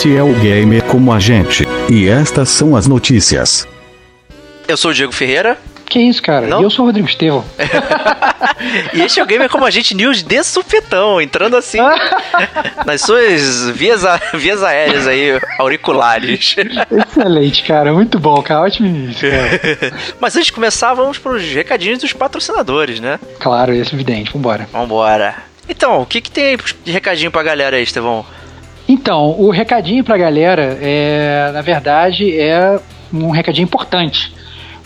Este é o Gamer como a gente. E estas são as notícias. Eu sou o Diego Ferreira. Que isso, cara? Não? E eu sou o Rodrigo Estevão. e este é o Gamer como a gente News de supetão, entrando assim nas suas vias, a- vias aéreas aí, auriculares. Excelente, cara. Muito bom, cara. Ótimo início, cara. Mas antes de começar, vamos para os recadinhos dos patrocinadores, né? Claro, isso é evidente. Vambora. Vambora. Então, o que, que tem aí de recadinho pra galera aí, Estevão? Então, o recadinho pra galera é, na verdade, é um recadinho importante.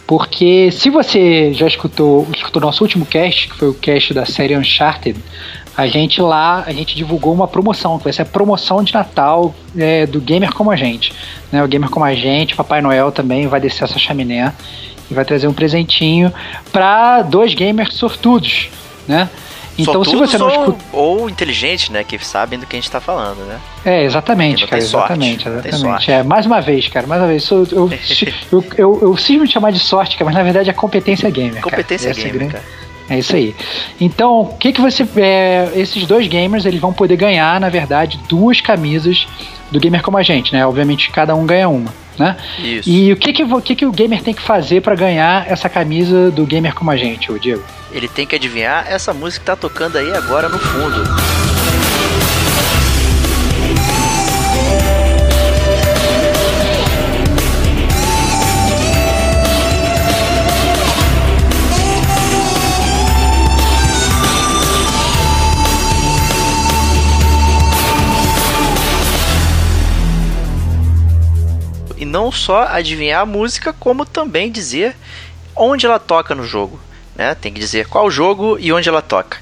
Porque se você já escutou, escutou nosso último cast, que foi o cast da série Uncharted, a gente lá, a gente divulgou uma promoção, que vai ser a promoção de Natal é, do Gamer Como a Gente. Né? O Gamer Como a Gente, Papai Noel também vai descer essa chaminé e vai trazer um presentinho para dois gamers sortudos, né? Então, se você não ou, escuta. ou inteligente, né? Que sabem do que a gente tá falando, né? É, exatamente, cara, exatamente, exatamente. É, mais uma vez, cara, mais uma vez. sou- eu, eu, eu, eu cismo de chamar de sorte, cara, mas na verdade é competência gamer. cara. Competência é a gamer, cara. É isso aí. Então, o que que você. é, esses dois gamers eles vão poder ganhar, na verdade, duas camisas do gamer como a gente, né? Obviamente cada um ganha uma, né? Isso. E o que que, o que que o gamer tem que fazer pra ganhar essa camisa do gamer como a gente, ô Diego? Ele tem que adivinhar essa música que tá tocando aí agora no fundo. Não só adivinhar a música, como também dizer onde ela toca no jogo. Né? Tem que dizer qual jogo e onde ela toca.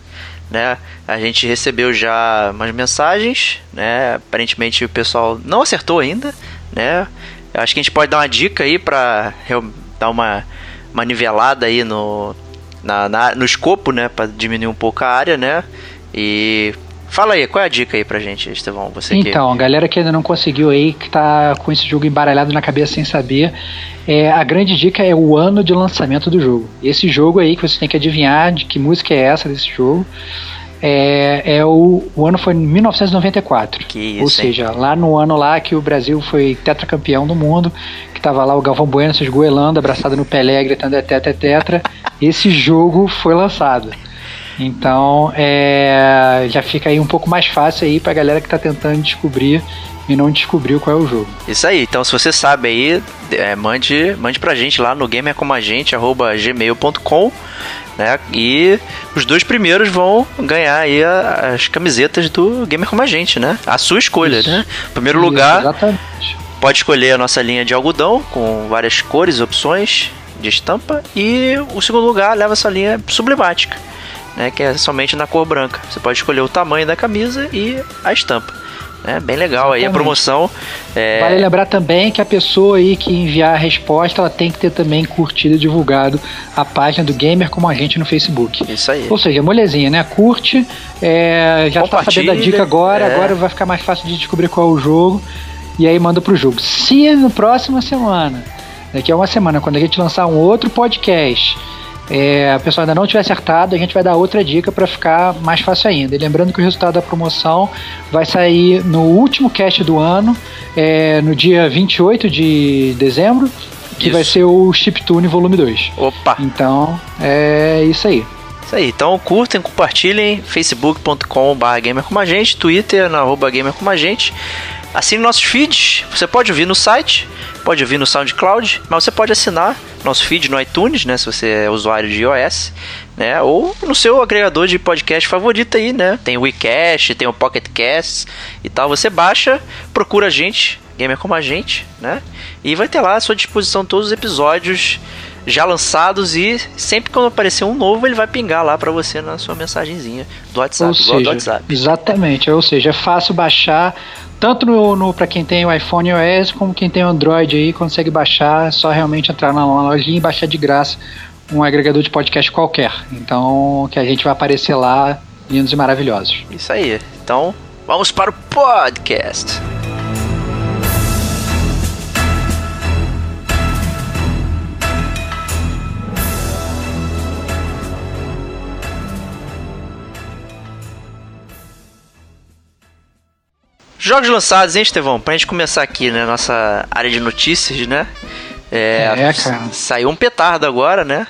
Né? A gente recebeu já umas mensagens, né? Aparentemente o pessoal não acertou ainda, né? Acho que a gente pode dar uma dica aí para dar uma, uma nivelada aí no, na, na- no escopo, né? Para diminuir um pouco a área, né? E fala aí, qual é a dica aí pra gente, Estevão? Você que Então, a galera que ainda não conseguiu aí, que tá com esse jogo embaralhado na cabeça sem saber, é, a grande dica é o ano de lançamento do jogo. Esse jogo aí que você tem que adivinhar de que música é essa desse jogo. É, é o, o ano foi 1994. Que isso, Ou hein? seja, lá no ano lá que o Brasil foi tetracampeão do mundo, que tava lá o Galvão Bueno se esgoelando, abraçado no Pelé, gritando é tetra, é tetra. Esse jogo foi lançado. Então, é, já fica aí um pouco mais fácil aí pra galera que tá tentando descobrir e não descobriu qual é o jogo. Isso aí, então se você sabe aí, é, mande, mande pra gente lá no gamercomagente.gmail.com né? E os dois primeiros vão ganhar aí a- as camisetas do Gamer Como a Gente, né? A sua escolha, Isso. né? Primeiro Isso, lugar, Exatamente. pode escolher a nossa linha de algodão com várias cores, opções de estampa. E o segundo lugar leva essa linha sublimática, né? Que é somente na cor branca. Você pode escolher o tamanho da camisa e a estampa. É bem legal aí a Exatamente. promoção. É, Vale lembrar também que a pessoa aí que enviar a resposta, ela tem que ter também curtido e divulgado a página do Gamer como a gente no Facebook. Isso aí. Ou seja, molezinha, né? Curte, é, já tá sabendo a dica agora, é. agora vai ficar mais fácil de descobrir qual é o jogo. E aí manda pro jogo. Se no próxima semana, daqui a uma semana, quando a gente lançar um outro podcast, é, a pessoa ainda não tiver acertado, a gente vai dar outra dica para ficar mais fácil ainda. E lembrando que o resultado da promoção vai sair no último cast do ano, é, no dia 28 de dezembro, que Isso. vai ser o Chiptune Volume 2. Opa! Então, é isso aí. Isso aí, então curtem, compartilhem, facebook.com.br gamer como a gente, twitter, na arroba gamer como a gente. Assine nossos feeds, você pode ouvir no site, pode ouvir no SoundCloud, mas você pode assinar nosso feed no iTunes, né? Se você é usuário de iOS, né? Ou no seu agregador de podcast favorito aí, né? Tem o WeCast, tem o Pocket Cast e tal. Você baixa, procura a gente, gamer como a gente, né? E vai ter lá à sua disposição todos os episódios já lançados e sempre quando aparecer um novo ele vai pingar lá para você na sua mensagenzinha do WhatsApp, ou seja, do WhatsApp. Exatamente, ou seja, é fácil baixar tanto no, no para quem tem o iPhone iOS como quem tem o Android aí consegue baixar, é só realmente entrar na lojinha e baixar de graça um agregador de podcast qualquer. Então, que a gente vai aparecer lá, lindos e maravilhosos. Isso aí. Então, vamos para o podcast. Jogos lançados, hein, Estevão? Pra gente começar aqui, né? Nossa área de notícias, né? É, É, cara. Saiu um petardo agora, né?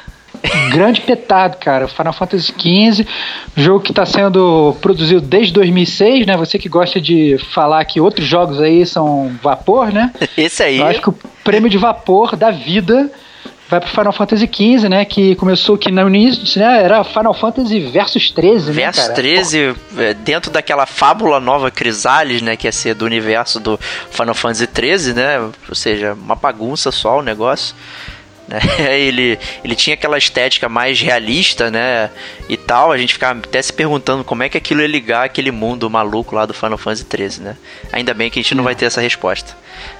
Grande petardo, cara. Final Fantasy XV, jogo que está sendo produzido desde 2006, né? Você que gosta de falar que outros jogos aí são vapor, né? Esse aí. Eu acho que o prêmio de vapor da vida vai pro Final Fantasy XV, né? Que começou que no início, né? Era Final Fantasy versus 13, né, Versus cara? 13, é, dentro daquela fábula nova Crisales, né? Que ia ser do universo do Final Fantasy 13, né? Ou seja, uma bagunça só o negócio. Né? Ele, ele tinha aquela estética mais realista, né? E tal. A gente ficava até se perguntando como é que aquilo ia ligar aquele mundo maluco lá do Final Fantasy 13, né? Ainda bem que a gente não vai ter essa resposta.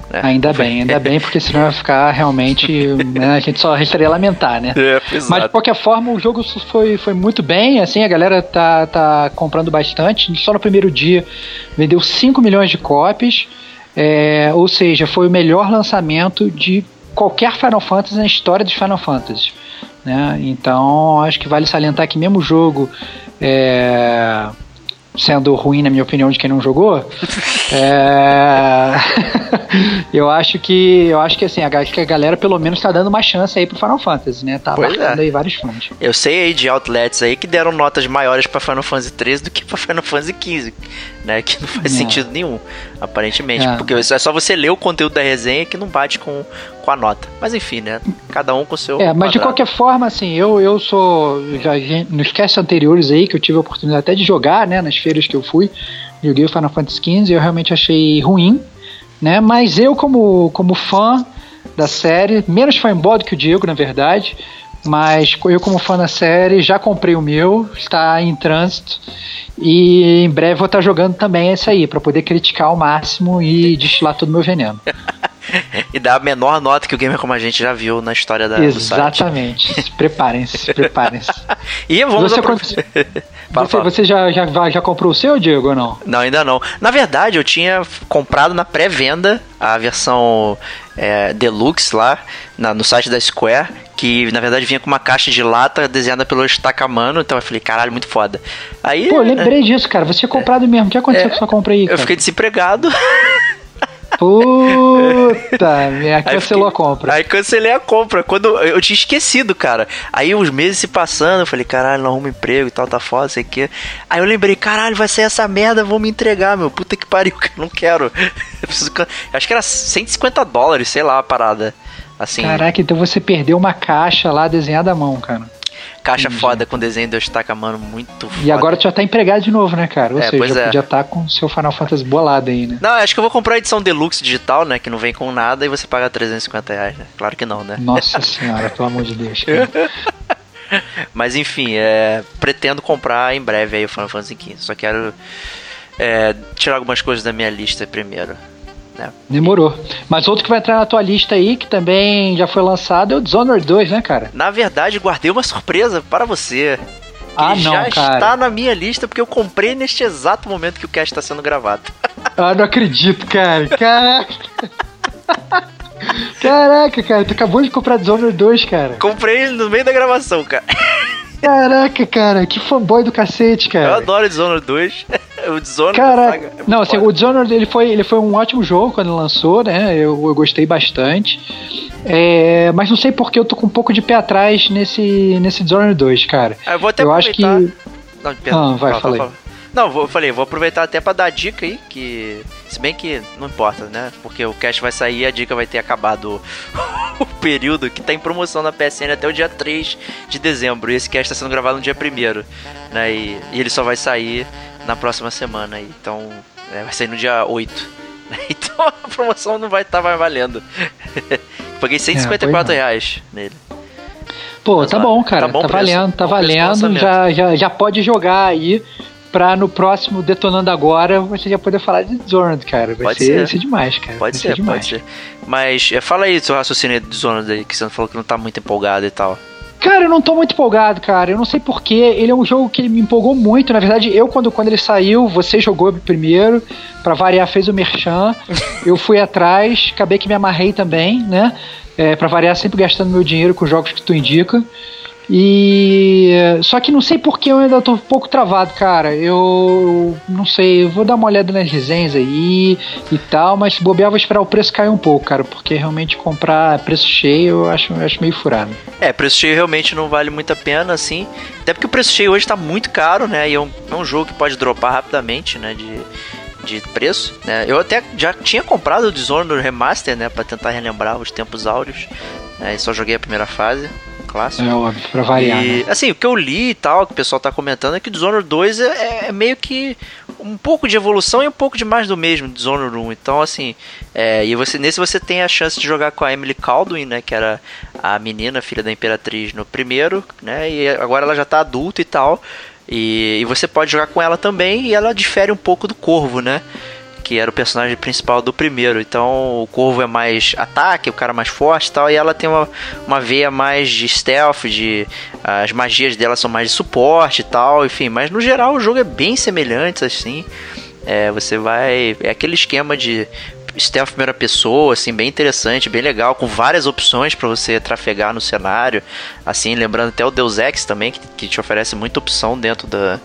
né? Ainda bem, ainda bem, porque senão vai ficar realmente. né, a gente só restaria lamentar, né? É, Mas de qualquer forma, o jogo foi, foi muito bem, assim, a galera tá, tá comprando bastante. Só no primeiro dia vendeu 5 milhões de cópias. é, ou seja, foi o melhor lançamento de qualquer Final Fantasy na história dos Final Fantasy. Né? Então, acho que vale salientar que mesmo o jogo é, sendo ruim, na minha opinião, de quem não jogou, é, eu acho que eu acho que assim, a, que a galera pelo menos tá dando uma chance aí pro Final Fantasy, né? Tá marcando é. aí vários fãs. Eu sei aí de outlets aí que deram notas maiores pra Final Fantasy 13 do que pra Final Fantasy 15, né? Que não faz É. sentido nenhum, aparentemente. É. Porque é só você ler o conteúdo da resenha que não bate com, com a nota. Mas enfim, né? Cada um com o seu. É, mas de quadrado. qualquer forma, assim, eu, eu sou. Já, nos casts anteriores aí, que eu tive a oportunidade até de jogar, né? Nas feiras que eu fui, joguei o Final Fantasy XV e eu realmente achei ruim, né? Mas eu, como, como fã da série, menos fanboy do que o Diego, na verdade, mas eu, como fã da série, já comprei o meu, está em trânsito. E em breve vou estar jogando também esse aí, para poder criticar ao máximo e destilar todo o meu veneno. E dá a menor nota que o gamer como a gente já viu na história da. Exatamente. Se preparem-se, se preparem-se. E vamos Você, apro- Fala, Você, fala. você já, já, já comprou o seu, Diego, ou não? Não, ainda não. Na verdade, eu tinha comprado na pré-venda a versão é, Deluxe lá na- no site da Square, que na verdade vinha com uma caixa de lata desenhada pelo Stakamano, então eu falei, caralho, muito foda. Aí Pô, eu lembrei disso, cara. Você tinha comprado mesmo. O que aconteceu com sua compra aí, É. eu cara? fiquei desempregado. Puta, minha eu cancelou a fiquei- compra. Aí cancelei a compra. Quando eu tinha esquecido, cara. Aí os meses se passando, eu falei, caralho, não arrumo emprego e tal, tá foda, sei o quê. Aí eu lembrei, caralho, vai sair essa merda, vou me entregar, meu. Puta que pariu, que eu não quero. Eu preciso can- Acho que era 150 dólares, sei lá, a parada. Assim, Caraca, então você perdeu uma caixa lá desenhada à mão, cara. Caixa foda com desenho do Estaca, mano, muito foda. E agora tu já tá empregado de novo, né, cara? Ou É, seja, é. podia estar com o seu Final Fantasy bolado aí, né? Não, acho que eu vou comprar a edição Deluxe digital, né? Que não vem com nada e você paga 350 reais, né? Claro que não, né? Nossa senhora, pelo amor de Deus. Cara. Mas enfim, é, pretendo comprar em breve aí o Final Fantasy XV. Só quero é, tirar algumas coisas da minha lista primeiro. Né? Demorou. Mas outro que vai entrar na tua lista aí, que também já foi lançado, é o Dishonored 2, né, cara? Na verdade, guardei uma surpresa para você. Ah, não, já cara. está na minha lista porque eu comprei neste exato momento que o cast está sendo gravado. Ah, não acredito, cara. Caraca. Caraca, cara, tu acabou de comprar Dishonored 2, cara. comprei no meio da gravação, cara. Caraca, cara, que fanboy do cacete, Eu cara. adoro Dishonored 2. o Dishonored Caraca, é não, assim, o Dishonored ele foi, ele foi um ótimo jogo quando lançou, né? Eu, eu gostei bastante. É, mas não sei porque eu tô com um pouco de pé atrás nesse, nesse Dishonored 2, cara. Ah, eu vou até eu acho que. Não, perdão, Ah, vai, fala aí. Não, vou, eu falei, vou aproveitar até para dar dica aí, que. Se bem que não importa, né? Porque o cast vai sair e a dica vai ter acabado o período que tá em promoção na PSN até o dia 3 de dezembro. E esse cast tá sendo gravado no dia 1 né? E, e, ele só vai sair na próxima semana. Então, é, vai sair no dia 8. Então a promoção não vai estar tá mais valendo. Paguei 154 é, reais nele. Pô, Mas, tá bom, cara. Tá, bom tá valendo, tá valendo. Já, já, já pode jogar aí pra no próximo Detonando Agora você já poder falar de Dishonored, cara. Vai, ser, ser. vai ser demais, cara. Pode ser, ser demais. pode ser. Mas é, fala aí do seu raciocínio de Dishonored aí, que você falou que não tá muito empolgado e tal. Cara, eu não tô muito empolgado, cara. Eu não sei porquê. Ele é um jogo que me empolgou muito. Na verdade, eu, quando, quando ele saiu, você jogou primeiro. Pra variar, fez o Merchan. eu fui atrás, acabei que me amarrei também, né? É, pra variar, sempre gastando meu dinheiro com jogos que tu indica. E só que não sei porque eu ainda tô um pouco travado, cara. Eu não sei, eu vou dar uma olhada nas resenhas aí e tal, mas se bobear, vou esperar o preço cair um pouco, cara, porque realmente comprar preço cheio eu acho, eu acho meio furado. É, preço cheio realmente não vale muito a pena, assim. Até porque o preço cheio hoje tá muito caro, né? E é um, é um jogo que pode dropar rapidamente, né? De, de preço, né? Eu até já tinha comprado o Dishonored Remaster, né? Pra tentar relembrar os tempos áureos. Né, e só joguei a primeira fase clássico. É óbvio, pra variar. E, né? assim, o que eu li e tal, que o pessoal tá comentando, é que o Dishonored 2 é, é, meio que um pouco de evolução e um pouco de mais do mesmo Dishonored 1. Então, assim, é, e você nesse você tem a chance de jogar com a Emily Caldwin, né, que era a menina, filha da Imperatriz no primeiro, né, e agora ela já tá adulta e tal. E, e você pode jogar com ela também e ela difere um pouco do Corvo, né? Que era o personagem principal do primeiro. Então o Corvo é mais ataque, o cara mais forte e tal, e ela tem uma, uma veia mais de stealth, de as magias dela são mais de suporte e tal, enfim, mas no geral o jogo é bem semelhante assim. É, você vai. É aquele esquema de stealth primeira pessoa, assim, bem interessante, bem legal, com várias opções para você trafegar no cenário. Assim, lembrando até o Deus Ex também, que, que te oferece muita opção dentro da,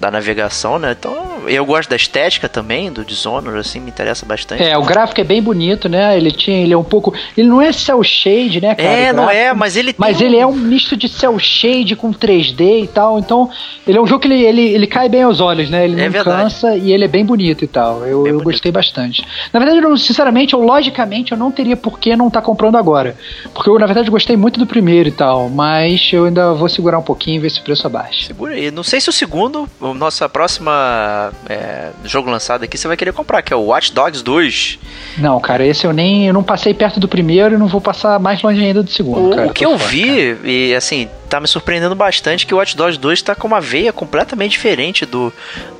da navegação, né? Então, eu gosto da estética também do Dishonored, assim, me interessa bastante. É, o gráfico é bem bonito, né? Ele tinha, ele é um pouco, ele não é cel shade, né, cara? É, não é, mas ele Mas ele é um misto de cel shade com 3D e tal. Então, ele é um jogo que ele, ele, ele cai bem aos olhos, né? Ele é não verdade. cansa e ele é bem bonito e tal. Eu, eu gostei bastante. Na verdade, eu, sinceramente, eu logicamente eu não teria por que não estar tá comprando agora. Porque eu, na verdade, gostei muito do primeiro e tal, mas eu ainda vou segurar um pouquinho e ver se o preço abaixa. Segura aí. Não sei se o segundo o nossa próxima é, jogo lançado aqui você vai querer comprar, que é o Watch Dogs 2. Não, cara, esse eu nem eu não passei perto do primeiro e não vou passar mais longe ainda do segundo. O, cara, o que eu fora, vi, cara. e assim, tá me surpreendendo bastante que o Watch Dogs 2 tá com uma veia completamente diferente do,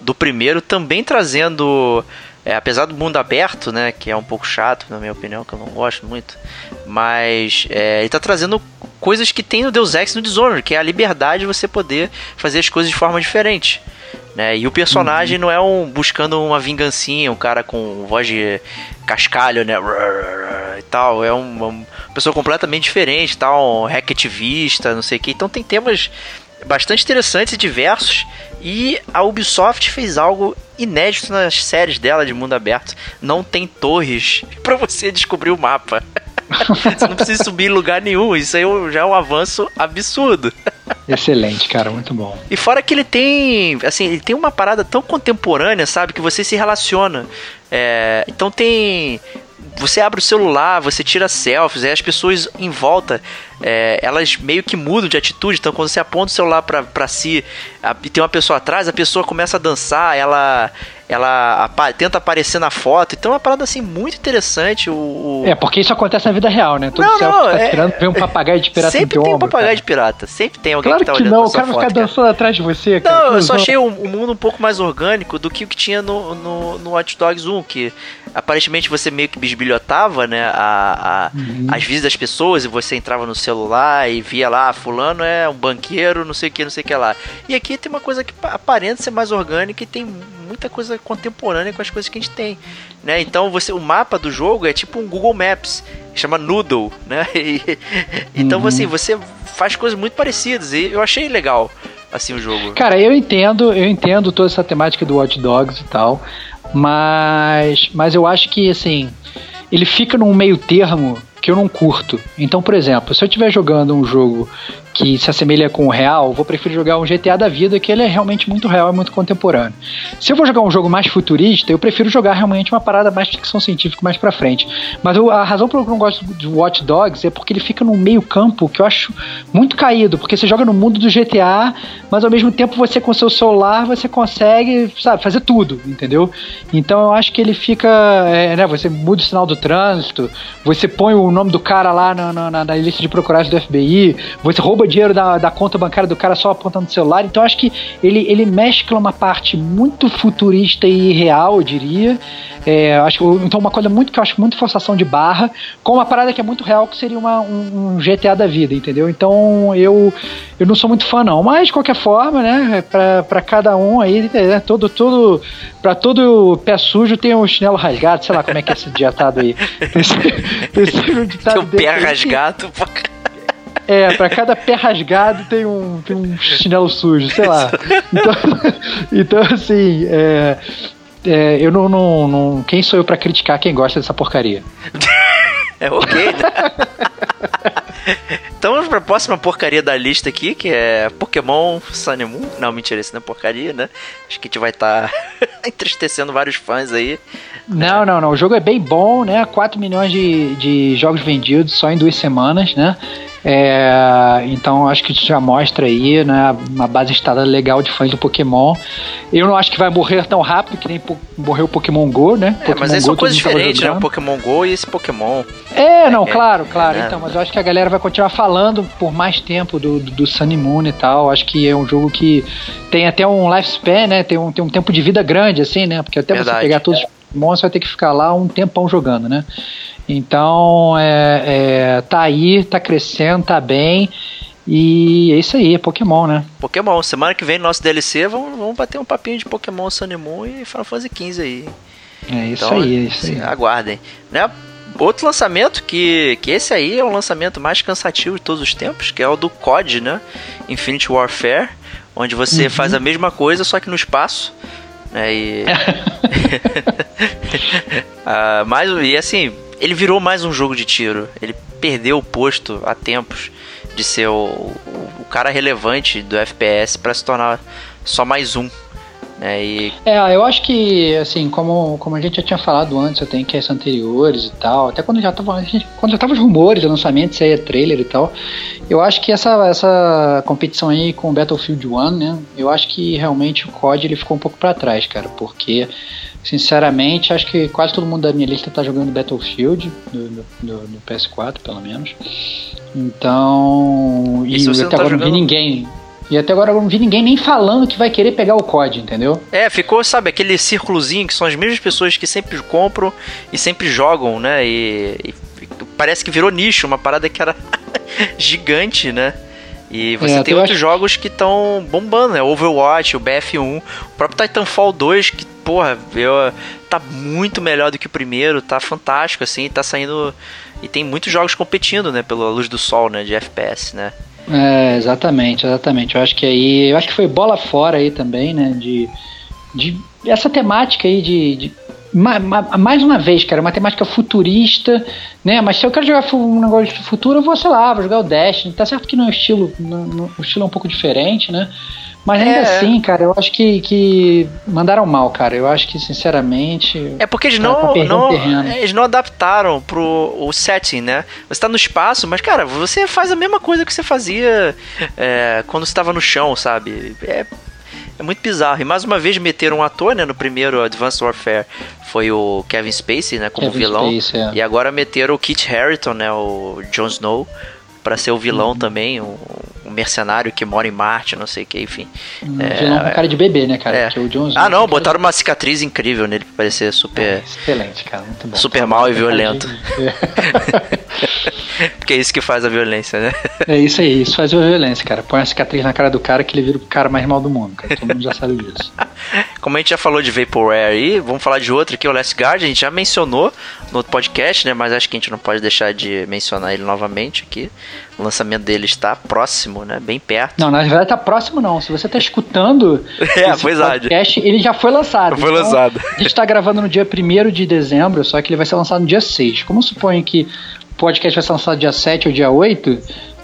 do primeiro, também trazendo. É, apesar do mundo aberto, né, que é um pouco chato, na minha opinião, que eu não gosto muito, mas é, ele tá trazendo coisas que tem no Deus Ex no Dishonored, que é a liberdade de você poder fazer as coisas de forma diferente. Né? E o personagem uhum. não é um buscando uma vingancinha, um cara com voz de cascalho, né? E tal. É uma, pessoa completamente diferente, tal, um hacketivista, não sei o que. Então tem temas bastante interessantes e diversos. E a Ubisoft fez algo inédito nas séries dela de mundo aberto. Não tem torres para você descobrir o mapa. Você não precisa subir em lugar nenhum. Isso aí já é um avanço absurdo. Excelente, cara, muito bom. E fora que ele tem, assim, ele tem uma parada tão contemporânea, sabe, que você se relaciona. É, então tem você abre o celular, você tira selfies, aí as pessoas em volta, é, elas meio que mudam de atitude. Então, quando você aponta o celular para si a, e tem uma pessoa atrás, a pessoa começa a dançar, ela ela apa tenta aparecer na foto. Então é uma parada assim muito interessante. O. É, porque isso acontece na vida real, né? Todo não, não, tá é... tirando, vê um papagaio de pirata Sempre tem um papagaio cara. de pirata. Sempre tem alguém claro que tá que olhando não, o cara vai ficar dançando cara. atrás de você, cara. Não, eu só achei o, o, mundo um pouco mais orgânico do que o que tinha no, no, no Watch Dogs 1, que aparentemente você meio que bisbilhotava, né, a, a uhum. as vidas das pessoas e você entrava no celular e via lá, fulano é um banqueiro, não sei o que, não sei o que lá. E aqui tem uma coisa que aparenta ser mais orgânica e tem muita coisa contemporânea com as coisas que a gente tem, né? Então você, o mapa do jogo é tipo um Google Maps, chama Noodle, né? E, então uhum. assim, você faz coisas muito parecidas e eu achei legal assim o jogo. Cara, eu entendo, eu entendo toda essa temática do Watch Dogs e tal, mas mas eu acho que assim, ele fica num meio termo que eu não curto. Então, por exemplo, se eu estiver jogando um jogo que se assemelha com o real, vou preferir jogar um GTA da vida, que ele é realmente muito real e muito contemporâneo. Se eu vou jogar um jogo mais futurista, eu prefiro jogar realmente uma parada mais ficção científica mais pra frente. Mas eu, a razão pela que eu não gosto de Watch Dogs é porque ele fica num meio campo que eu acho muito caído, porque você joga no mundo do GTA, mas ao mesmo tempo você com seu celular você consegue, sabe, fazer tudo, entendeu? Então eu acho que ele fica, é, né, você muda o sinal do trânsito, você põe o nome do cara lá na, na, na lista de procurados do FBI, você rouba dinheiro da, da conta bancária do cara só apontando o celular. Então acho que ele, ele mescla uma parte muito futurista e real, eu diria. É, acho, então uma coisa muito que eu acho muito forçação de barra, com uma parada que é muito real, que seria uma, um, um, GTA da vida, entendeu? Então eu, eu não sou muito fã não, mas de qualquer forma, né, pra, pra cada um aí, né, todo, todo, pra todo pé sujo tem um chinelo rasgado, sei lá como é que é esse ditado aí. Esse, esse um ditado tem o pé rasgado, pô. É, pra cada pé rasgado tem um, tem um chinelo sujo, sei lá. Então, então assim, é, é, eu não, não, não, Quem sou eu para criticar quem gosta dessa porcaria? é ok. então vamos pra próxima porcaria da lista aqui, que é Pokémon Sun Moon. Não, mentira, isso não é porcaria, né? Acho que a gente vai estar tá entristecendo vários fãs aí. Não, não, não. O jogo é bem bom, né? 4 milhões de, de jogos vendidos só em duas semanas, né? É, então acho que isso já mostra aí né, uma base instalada legal de fãs do Pokémon. Eu não acho que vai morrer tão rápido que nem morreu o Pokémon Go, né? É, Pokémon mas aí são coisas diferentes, né? O Pokémon Go e esse Pokémon. É, não, é, claro, claro. É, então, mas eu acho que a galera vai continuar falando por mais tempo do, do, do Sun Moon e tal. Acho que é um jogo que tem até um lifespan, né? Tem um, tem um tempo de vida grande, assim, né? Porque até Verdade. você pegar todos os Pokémon, você vai ter que ficar lá um tempão jogando, né? Então, é, é, tá aí, tá crescendo, tá bem. E é isso aí, é Pokémon, né? Pokémon. Semana que vem, nosso DLC, vamos, vamos bater um papinho de Pokémon Sun Moon e Final Fantasy XV aí. É isso então, aí, é isso aí. Aguardem. Né? Outro lançamento, que, que esse aí é o lançamento mais cansativo de todos os tempos, que é o do COD, né? Infinite Warfare, onde você uhum. faz a mesma coisa, só que no espaço. Né? E... uh, mas, e assim, ele virou mais um jogo de tiro. Ele perdeu o posto há tempos de ser o, o, o cara relevante do FPS para se tornar só mais um. Né? E... É, eu acho que, assim, como, como a gente já tinha falado antes, eu tenho casts anteriores e tal, até quando já tava, gente, quando já tava os rumores do lançamento, se é trailer e tal, eu acho que essa, essa competição aí com Battlefield 1, né, eu acho que realmente o COD ele ficou um pouco para trás, cara, porque Sinceramente, acho que quase todo mundo da minha lista tá jogando Battlefield, no, no, no PS4, pelo menos. Então. E, e até tá agora jogando... não vi ninguém. E até agora eu não vi ninguém nem falando que vai querer pegar o COD, entendeu? É, ficou, sabe, aquele círculozinho que são as mesmas pessoas que sempre compram e sempre jogam, né? E, e parece que virou nicho, uma parada que era gigante, né? E você é, tem outros acho... jogos que estão bombando, né? Overwatch, o BF1, o próprio Titanfall 2, que, porra, eu, tá muito melhor do que o primeiro, tá fantástico, assim, tá saindo. E tem muitos jogos competindo, né? Pela luz do sol, né? De FPS, né? É, exatamente, exatamente. Eu acho que aí. Eu acho que foi bola fora aí também, né? De. de essa temática aí de, de mais uma vez, cara, uma temática futurista, né? Mas se eu quero jogar um negócio de futuro, eu vou, sei lá, vou jogar o Destiny. Tá certo que no estilo, no, no, o estilo é um pouco diferente, né? Mas ainda é. assim, cara, eu acho que, que mandaram mal, cara. Eu acho que, sinceramente. É porque eles não, tá não eles não adaptaram pro o setting, né? Você tá no espaço, mas, cara, você faz a mesma coisa que você fazia é, quando você tava no chão, sabe? É é muito bizarro. E mais uma vez meteram um ator, né? No primeiro Advanced Warfare foi o Kevin Spacey, né? Como Kevin vilão. Spacey, é. E agora meteram o Kit Harington, né? O Jon Snow para ser o vilão uhum. também, um, um, mercenário que mora em Marte, não sei o que, enfim. Um é, vilão com cara de bebê, né, cara? É. o Jon ah, não, botaram uma cicatriz incrível nele pra parecer super. É, excelente, cara, muito bom. Super mal e violento. Porque é isso que faz a violência, né? É isso aí, isso faz a violência, cara. Põe a cicatriz na cara do cara que ele vira o cara mais mal do mundo, cara. Todo mundo já sabe disso. Como a gente já falou de Vaporware aí, vamos falar de outro aqui, o Last Guard. A gente já mencionou no outro podcast, né? Mas acho que a gente não pode deixar de mencionar ele novamente aqui. O lançamento dele está próximo, né? Bem perto. Não, na verdade está próximo não. Se você está escutando é, esse podcast, ele já foi lançado. Foi então, lançado. A gente está gravando no dia 1 de dezembro, só que ele vai ser lançado no dia 6. Como suponho que o podcast vai ser lançado dia 7 ou dia 8,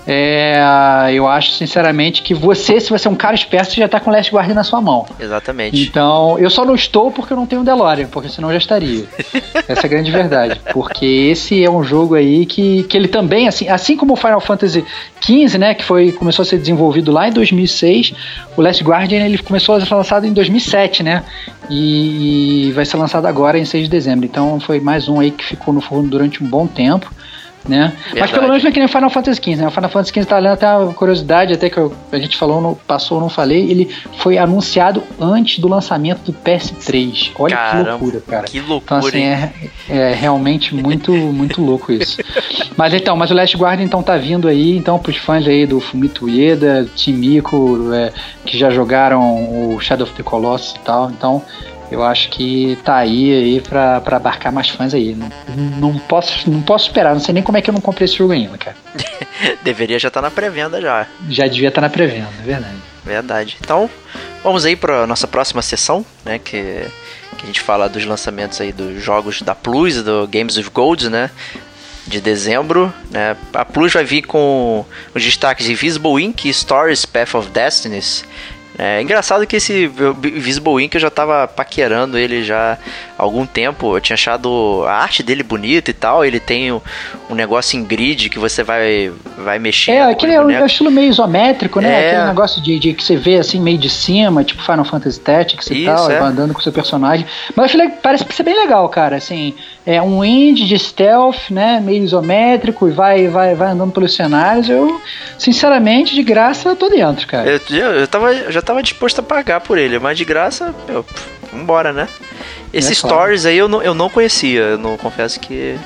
É, eu acho sinceramente que você, se você é um cara esperto, você já tá com o Last Guardian na sua mão. Exatamente. Então, eu só não estou porque eu não tenho um DeLorean, porque senão eu já estaria. Essa é a grande verdade. Porque esse é um jogo aí que, que ele também, assim, assim como o Final Fantasy XV, né, que foi, começou a ser desenvolvido lá em 2006, o Last Guardian ele começou a ser lançado em 2007, né? E, e vai ser lançado agora em 6 de dezembro. Então foi mais um aí que ficou no forno durante um bom tempo né? Mas pelo menos não é que nem Final Fantasy XV, né? O Final Fantasy XV tá lendo até uma curiosidade, até que eu, a gente falou, no, passou, não falei, ele foi anunciado antes do lançamento do PS3. Olha Caramba, que loucura, cara. Que loucura. Então, assim, é, é, realmente muito, muito louco isso. mas então, mas o Last Guardian então tá vindo aí, então, pros fãs aí do Fumito Ueda, Timiko, é, que já jogaram o Shadow of the Colossus e tal, então eu acho que tá aí, aí pra, pra abarcar mais fãs aí. Não, não, posso, não posso esperar, não sei nem como é que eu não comprei esse jogo ainda, cara. Deveria já estar tá na pré-venda já. Já devia estar tá na pré-venda, é verdade. Verdade. Então, vamos aí para nossa próxima sessão, né, que, que a gente fala dos lançamentos aí dos jogos da Plus, do Games of Gold, né? de dezembro. Né? A Plus vai vir com os destaques de Visible Ink e Stories Path of Destinies, é engraçado que esse Visible Ink eu já tava paquerando ele já algum tempo. Eu tinha achado a arte dele bonita e tal. Ele tem um, um negócio em grid que você vai, vai mexer. É, aquele é um estilo meio isométrico, né? É. Aquele negócio de, de, que você vê assim meio de cima, tipo Final Fantasy Tactics e Isso, tal, é. andando com o seu personagem. Mas eu achei, parece ser bem legal, cara. Assim, é um indie de stealth, né? Meio isométrico e vai, vai, vai andando pelos cenários. Eu, sinceramente, de graça, tô dentro, cara. Eu, eu, eu tava, já tava disposto a pagar por ele, mas de graça, meu, vambora, né? Esses é stories claro. aí eu não, eu não conhecia, eu não confesso que.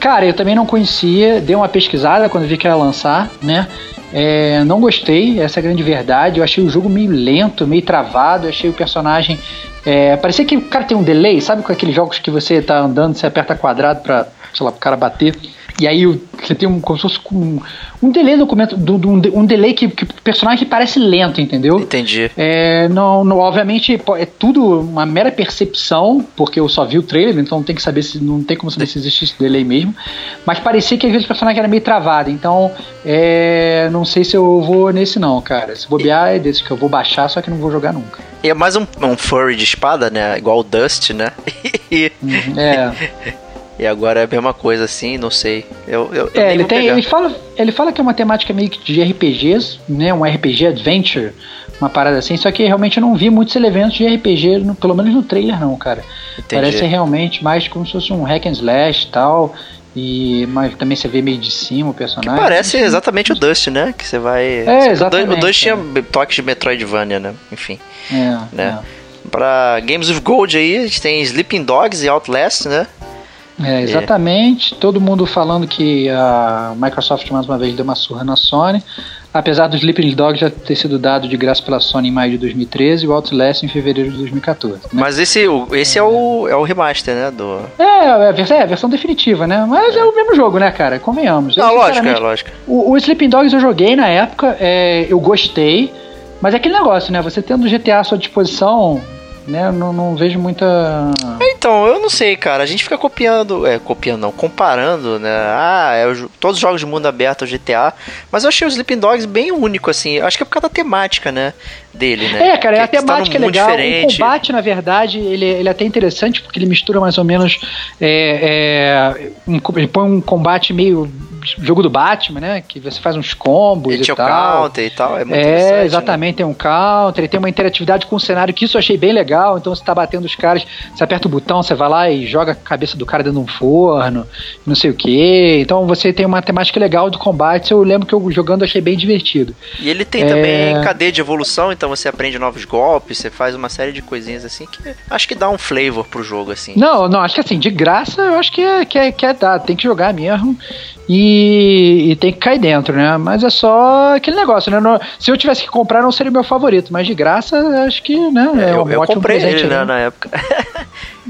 Cara, eu também não conhecia, dei uma pesquisada quando vi que ia lançar, né? É, não gostei, essa é a grande verdade. Eu achei o jogo meio lento, meio travado. Eu achei o personagem. É, parecia que o cara tem um delay, sabe com aqueles jogos que você tá andando, você aperta quadrado pra, sei lá, pro cara bater. E aí você tem um, como se fosse um, um delay no documento, um, um delay que, que o personagem parece lento, entendeu? Entendi. É, não, não, obviamente é tudo uma mera percepção, porque eu só vi o trailer, então não tem que saber se não tem como saber se existe esse delay mesmo. Mas parecia que às vezes o personagem era meio travado, então é, não sei se eu vou nesse não, cara. Se bobear é desse que eu vou baixar, só que não vou jogar nunca. E é mais um, um furry de espada, né? Igual o Dust, né? Uhum, é. E agora é a mesma coisa assim, não sei. Eu, eu, é, ele tem. Ele fala, ele fala que é uma temática meio que de RPGs, né? Um RPG adventure, uma parada assim. Só que realmente eu não vi muitos elementos de RPG, no, pelo menos no trailer, não, cara. Entendi. Parece realmente mais como se fosse um hack and slash e tal. E, mas também você vê meio de cima o personagem. Que parece exatamente o Dust, né? Que você vai. É, exatamente. O Dust, tinha toques de Metroidvania, né? Enfim. É. Né? É. Pra Games of Gold aí, a gente tem Sleeping Dogs e Outlast, né? É, exatamente. É. Todo mundo falando que a Microsoft mais uma vez deu uma surra na Sony. Apesar do Sleeping Dog já ter sido dado de graça pela Sony em maio de 2013 e o Outlast em fevereiro de 2014. Né? Mas esse, esse é, o, é o remaster, né? Do... É, é, a versão, é a versão definitiva, né? Mas é. é o mesmo jogo, né, cara? Convenhamos. Não, eu, lógico, é lógico. O, o Sleeping Dogs eu joguei na época, é, eu gostei. Mas é aquele negócio, né? Você tendo o GTA à sua disposição, né? Não, não vejo muita. Não sei, cara. A gente fica copiando, é, copiando não, comparando, né? Ah, é, todos os jogos de mundo aberto, o GTA. Mas eu achei o Sleeping Dogs bem único, assim. Acho que é por causa da temática, né? Dele, né? É, cara, é a tá temática é legal. Diferente. O combate, na verdade, ele, ele é até interessante porque ele mistura mais ou menos. É, é, um, ele põe um combate meio jogo do Batman, né? Que você faz uns combos e, e tal. counter e tal, é muito É, né? exatamente, né? tem um counter, ele tem uma interatividade com o cenário que isso eu achei bem legal. Então você tá batendo os caras, você aperta o botão, você vai lá e joga a cabeça do cara dentro de um forno, não sei o que. Então você tem uma temática legal do combate. Eu lembro que eu jogando achei bem divertido. E ele tem é... também cadeia de evolução, então você aprende novos golpes, você faz uma série de coisinhas assim que acho que dá um flavor pro jogo, assim. Não, não, acho que assim, de graça eu acho que é, que é, que é dado, tem que jogar mesmo. E, e, tem que cair dentro, né? Mas é só aquele negócio, né? Se eu tivesse que comprar, não seria meu favorito, mas de graça, acho que, né? É, é um eu, ótimo comprei presente, ele, né, na época.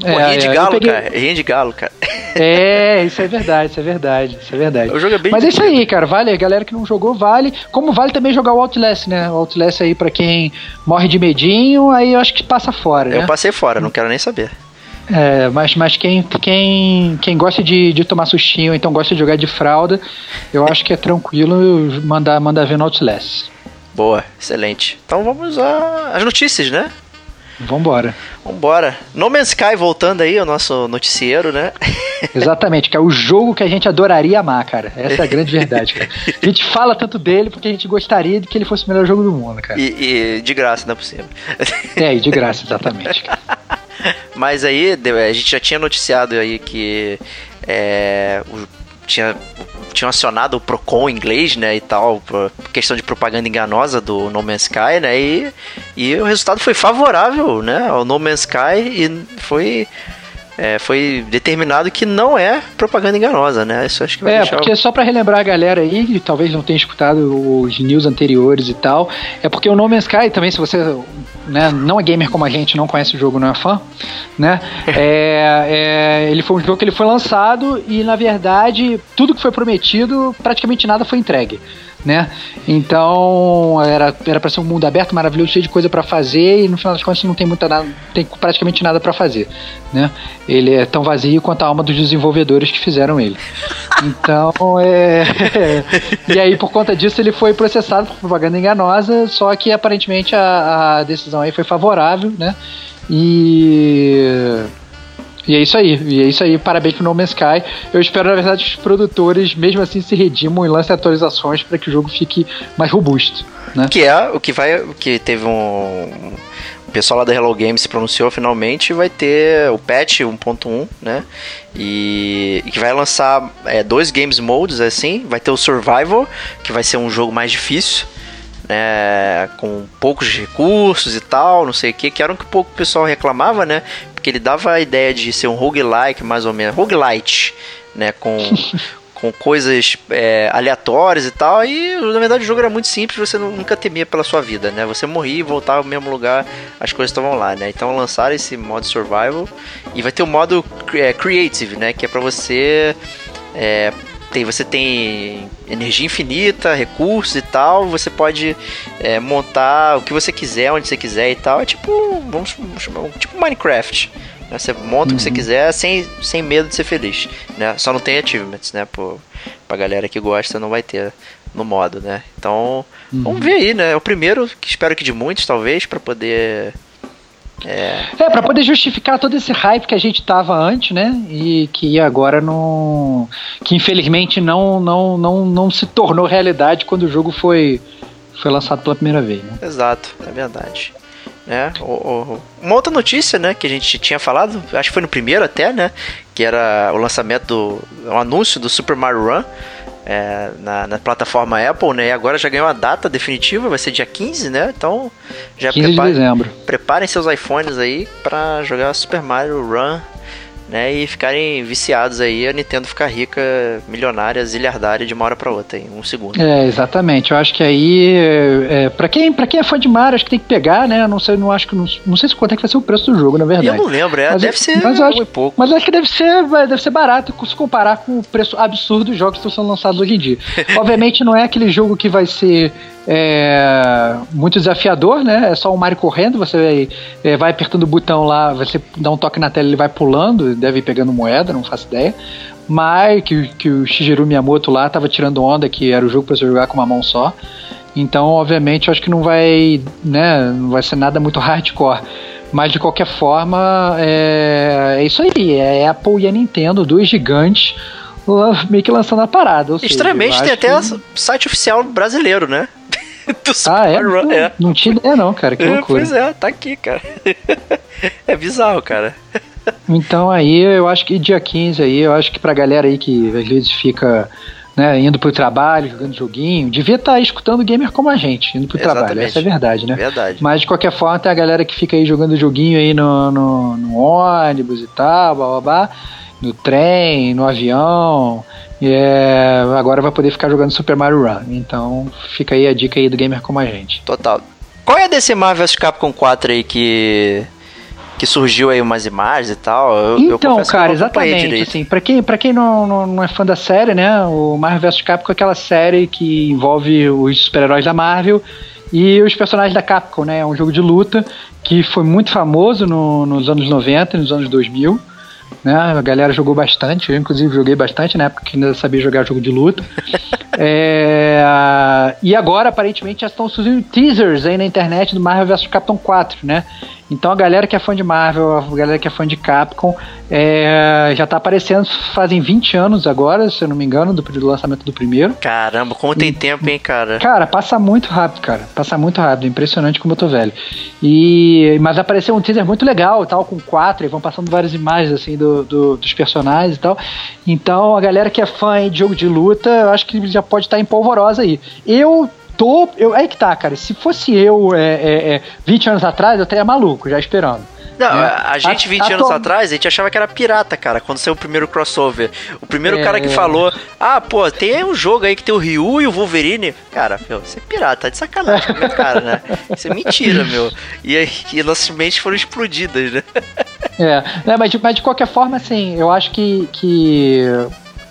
É, de é, galo, peguei... cara. Rinha de galo, cara. É, isso é verdade, isso é verdade, isso é verdade. O jogo é bem Mas é isso aí, cara. Vale, a galera que não jogou, vale. Como vale também jogar o Outlast, né? O Outlast aí pra quem morre de medinho, aí eu acho que passa fora, né? Eu passei fora, não quero nem saber. É, mas, mas quem, quem, quem gosta de, de tomar sustinho, então gosta de jogar de fralda, eu acho que é tranquilo mandar, mandar ver no Outlast. Boa, excelente. Então vamos às notícias, né? Vambora. Vambora. No Man's Sky voltando aí, o nosso noticiero, né? Exatamente, que é o jogo que a gente adoraria amar, cara. Essa é a grande verdade, cara. A gente fala tanto dele porque a gente gostaria de que ele fosse o melhor jogo do mundo, cara. E, e de graça, não é possível. É, e de graça, exatamente. Cara. Mas aí, a gente já tinha noticiado aí que é, tinha tinham acionado o Procon inglês, né, e tal, por questão de propaganda enganosa do No Man's Sky, né, e, e o resultado foi favorável, né, ao No Man's Sky e foi é, foi determinado que não é propaganda enganosa, né? Isso acho que vai É, porque só para relembrar a galera aí, que talvez não tenha escutado os news anteriores e tal, é porque o No Man's Sky também, se você né, não é gamer como a gente, não conhece o jogo, não é fã, né? é, é, ele foi um jogo que ele foi lançado e, na verdade, tudo que foi prometido, praticamente nada foi entregue né? Então era era para ser um mundo aberto, maravilhoso, cheio de coisa para fazer e no final das contas não tem muita nada, tem praticamente nada para fazer, né? Ele é tão vazio quanto a alma dos desenvolvedores que fizeram ele. Então é e aí por conta disso ele foi processado por propaganda enganosa, só que aparentemente a, a decisão aí foi favorável, né? E e é isso aí, e é isso aí, parabéns pro No Man's Sky. Eu espero, na verdade, que os produtores, mesmo assim, se redimam e lancem atualizações para que o jogo fique mais robusto. Né? Que é o que vai. que teve um. O pessoal lá da Hello Games se pronunciou finalmente vai ter o patch 1.1, né? E, e, que vai lançar é, dois games modes assim. Vai ter o Survival, que vai ser um jogo mais difícil. Né, com poucos recursos e tal, não sei o que, que era um que pouco o pessoal reclamava, né? porque ele dava a ideia de ser um roguelike, mais ou menos, roguelite, né, com, com coisas é, aleatórias e tal, e na verdade o jogo era muito simples, você nunca temia pela sua vida, né, você morria e voltava ao mesmo lugar, as coisas estavam lá, né, então lançaram esse modo survival, e vai ter o modo é, creative, né, que é para você é, tem, você tem energia infinita, recursos e tal, você pode é, montar o que você quiser, onde você quiser e tal. É tipo, vamos chamar, tipo Minecraft. Né? Você monta uhum. o que você uhum. quiser sem, sem medo de ser feliz. Né? Só não tem achievements, né? Pô, pra galera que gosta, não vai ter no modo, né? Então, uhum. vamos ver aí, né? É o primeiro, que espero que de muitos, talvez, para poder é, é para poder justificar todo esse hype que a gente tava antes, né? E que agora não. que infelizmente não, não, não, não se tornou realidade quando o jogo foi, foi lançado pela primeira vez. Né? Exato, é verdade. É, o, o, uma outra notícia, né, que a gente tinha falado, acho que foi no primeiro até, né, que era o lançamento do, o anúncio do Super Mario Run, é, na, na, plataforma Apple, né? E agora já ganhou a data definitiva, vai ser dia 15, né? Então já 15 de dezembro. preparem seus iPhones aí para jogar Super Mario Run né, e ficarem viciados aí, a Nintendo ficar rica, milionária, zilhardária de uma hora para outra, em um segundo. É, exatamente. Eu acho que aí, é, é para quem, pra quem é fã de Mario, acho que tem que pegar, né? Não sei, não acho que não, não sei se quanto é que vai ser o preço do jogo, na verdade. Eu não lembro, é, mas, deve ser mas acho, pouco. Mas acho que deve ser, deve ser barato se comparar com o preço absurdo dos jogos que estão sendo lançados hoje em dia. Obviamente não é aquele jogo que vai ser é muito desafiador, né? É só o Mario correndo, você vai, é, vai apertando o botão lá, você dá um toque na tela, ele vai pulando, deve ir pegando moeda, não faço ideia. Mas que, que o Shigeru Miyamoto lá tava tirando onda, que era o jogo para você jogar com uma mão só. Então, obviamente, eu acho que não vai, né, não vai ser nada muito hardcore. Mas de qualquer forma, é, é isso aí. É a Apple e a Nintendo, dois gigantes, meio que lançando a parada. Estranhamente, tem até que... site oficial brasileiro, né? do Super ah, é? Run. É. Não tinha ideia não, cara, que é, loucura. Pois é, tá aqui, cara. é bizarro, cara. Então aí, eu acho que dia 15 aí, eu acho que pra galera aí que às vezes fica né, indo pro trabalho, jogando joguinho, devia estar tá escutando gamer como a gente, indo pro Exatamente. trabalho, essa é a verdade, né? Verdade. Mas de qualquer forma, tem a galera que fica aí jogando joguinho aí no, no, no ônibus e tal, blá blá blá, no trem, no avião, é, agora vai poder ficar jogando Super Mario Run. Então fica aí a dica aí do gamer como a gente. Total. Qual é a DC Marvel vs Capcom 4 aí que que surgiu aí umas imagens e tal. Eu, então, eu cara, exatamente. Assim, para quem, pra quem não, não, não, é fã da série, né? O Marvel vs Capcom é aquela série que envolve os super-heróis da Marvel e os personagens da Capcom, né? É um jogo de luta que foi muito famoso no, nos anos 90 e nos anos 2000. Né? A galera jogou bastante, eu inclusive joguei bastante na época que ainda sabia jogar jogo de luta. é, e agora, aparentemente, já estão surgindo teasers aí na internet do Marvel vs Capcom 4, né? Então a galera que é fã de Marvel, a galera que é fã de Capcom, é, já tá aparecendo fazem 20 anos agora, se eu não me engano, do, do lançamento do primeiro. Caramba, como tem e, tempo, hein, cara? Cara, passa muito rápido, cara. Passa muito rápido, impressionante como eu tô velho. E, mas apareceu um teaser muito legal, tal, com quatro, e vão passando várias imagens assim do, do, dos personagens e tal. Então a galera que é fã de jogo de luta, eu acho que já pode estar tá em polvorosa aí. Eu tô. Eu, aí que tá, cara. Se fosse eu é, é, é, 20 anos atrás, eu estaria maluco, já esperando. Não, né? a gente, 20 a, anos atrás, a gente achava que era pirata, cara, quando saiu o primeiro crossover. O primeiro é... cara que falou, ah, pô, tem um jogo aí que tem o Ryu e o Wolverine. Cara, meu, você é pirata, tá de sacanagem com cara, né? Isso é mentira, meu. E aí, e nossas mentes foram explodidas, né? É, é mas, de, mas de qualquer forma, assim, eu acho que, que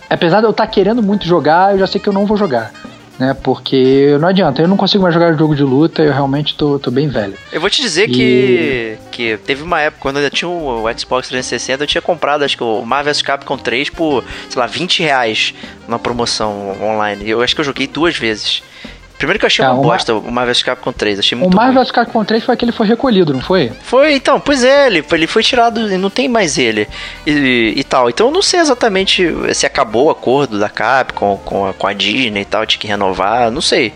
apesar de eu estar tá querendo muito jogar, eu já sei que eu não vou jogar né? Porque não adianta, eu não consigo mais jogar jogo de luta, eu realmente tô, tô bem velho. Eu vou te dizer e... que, que teve uma época, quando eu ainda tinha o Xbox 360, eu tinha comprado, acho que o Marvel vs Capcom 3 por, sei lá, 20 reais na promoção online. Eu acho que eu joguei duas vezes. Primeiro que eu achei é, uma bosta o Marvel vs Capcom 3, achei muito O Marvel vs Capcom 3 foi aquele que foi recolhido, não foi? Foi, então, pois é, ele, ele foi tirado não tem mais ele e, e, tal. Então eu não sei exatamente se acabou o acordo da Capcom com a, com a Disney e tal, tinha que renovar, não sei.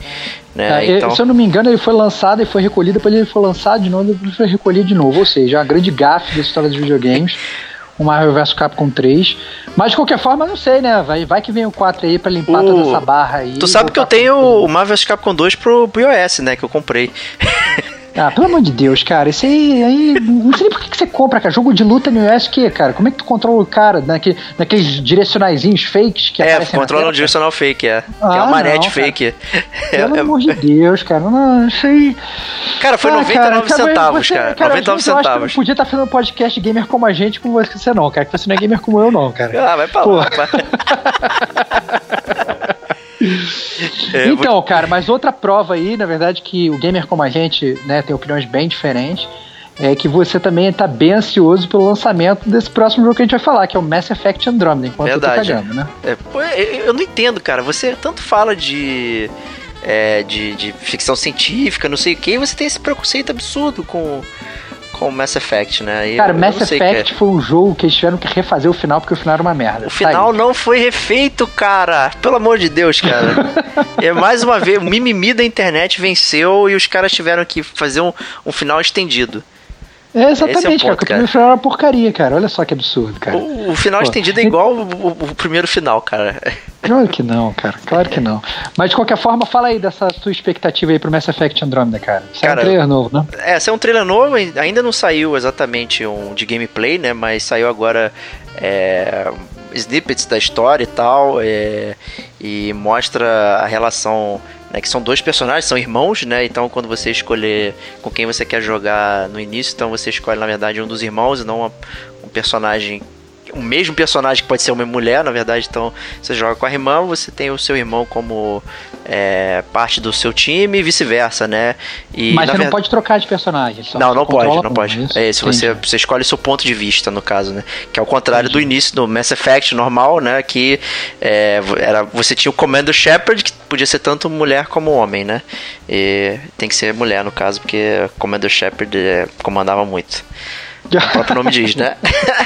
Né? É, então... Se eu não me engano, ele foi lançado e foi recolhido, depois ele foi lançado de novo e foi recolhido de novo. Ou seja, a grande gafe da história dos videogames. o Marvel vs Capcom 3. Mas de qualquer forma, não sei, né? Vai, vai que vem o 4 aí pra limpar o... toda essa barra aí. Tu sabe que eu tenho o Marvel vs Capcom 2 pro, pro iOS, né? Que eu comprei. Ah, pelo amor de Deus, cara. Isso aí, aí. Não sei nem por que, que você compra, cara. Jogo de luta no que, cara? Como é que tu controla o cara naquele, naqueles direcionaizinhos fakes que É, controla um direcional fake, é. Ah, que é uma ah, manete não, fake. Pelo é, amor de Deus, cara. Não, isso aí. Cara, foi ah, 99 cara, centavos, você, cara. cara 99 centavos. Acho podia estar tá fazendo um podcast gamer como a gente, com você não, cara. Que você não é gamer como eu, não, cara. Ah, vai pra lá. É, então, vou... cara, mas outra prova aí, na verdade, que o gamer como a gente né, tem opiniões bem diferentes, é que você também está bem ansioso pelo lançamento desse próximo jogo que a gente vai falar, que é o Mass Effect Andromeda, enquanto Verdade. eu tô cagando, né? É, eu não entendo, cara. Você tanto fala de, é, de, de ficção científica, não sei o que, e você tem esse preconceito absurdo com com o Mass Effect, né? E Cara, eu, Mass Effect foi um jogo que eles tiveram que refazer o final porque o final era uma merda. O final não foi refeito, cara. Pelo amor de Deus, cara. é mais uma vez, o mimimi da internet venceu e os caras tiveram que fazer um, um final estendido. É exatamente, é ponto, cara. O primeiro final era uma porcaria, cara. Olha só que absurdo, cara. O, o final Pô, estendido é igual o, o, o, primeiro final, cara. Claro que não, cara. Claro que não. Mas de qualquer forma, fala aí dessa sua expectativa aí pro Mass Effect Andromeda, cara. Isso cara, é um trailer novo, né? É, esse é um trailer novo, ainda não saiu exatamente um de gameplay, né? Mas saiu agora é, snippets da história e tal. É, e mostra a relação né, que são dois personagens, são irmãos, né? Então quando você escolher com quem você quer jogar no início, então você escolhe na verdade um dos irmãos e não uma, um personagem o mesmo personagem que pode ser uma mulher, na verdade, então você joga com a irmã, você tem o seu irmão como é, parte do seu time e vice-versa, né? E, Mas você não pode trocar de personagem. Não, não pode, não pode. É isso, você, você escolhe o seu ponto de vista, no caso, né? Que é o contrário Entendi. do início do Mass Effect normal, né? Que é, era, você tinha o Commander Shepard, que podia ser tanto mulher como homem, né? E tem que ser mulher, no caso, porque Commander Shepard é, comandava muito. O próprio nome diz, né?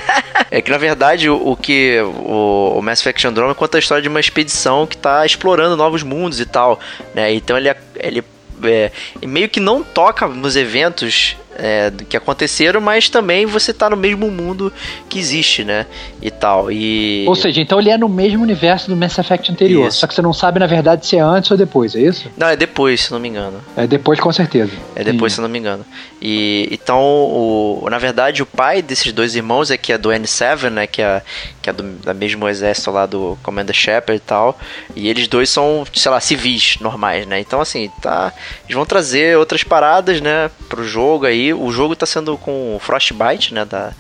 é que na verdade o, o que o, o, Mass Effect Andromeda conta a história de uma expedição que está explorando novos mundos e tal, né? Então ele, ele é, meio que não toca nos eventos é, que aconteceram, mas também você tá no mesmo mundo que existe, né? E tal. E... Ou seja, então ele é no mesmo universo do Mass Effect anterior. Isso. Só que você não sabe, na verdade, se é antes ou depois, é isso? Não, é depois, se não me engano. É depois, com certeza. É depois, Sim. se não me engano. E então, o, na verdade, o pai desses dois irmãos é que é do N7, né? Que é, que é do da mesmo exército lá do Commander Shepard e tal. E eles dois são, sei lá, civis normais, né? Então, assim, tá. Eles vão trazer outras paradas, né? Pro jogo aí O jogo tá sendo com Frostbite, né? Da,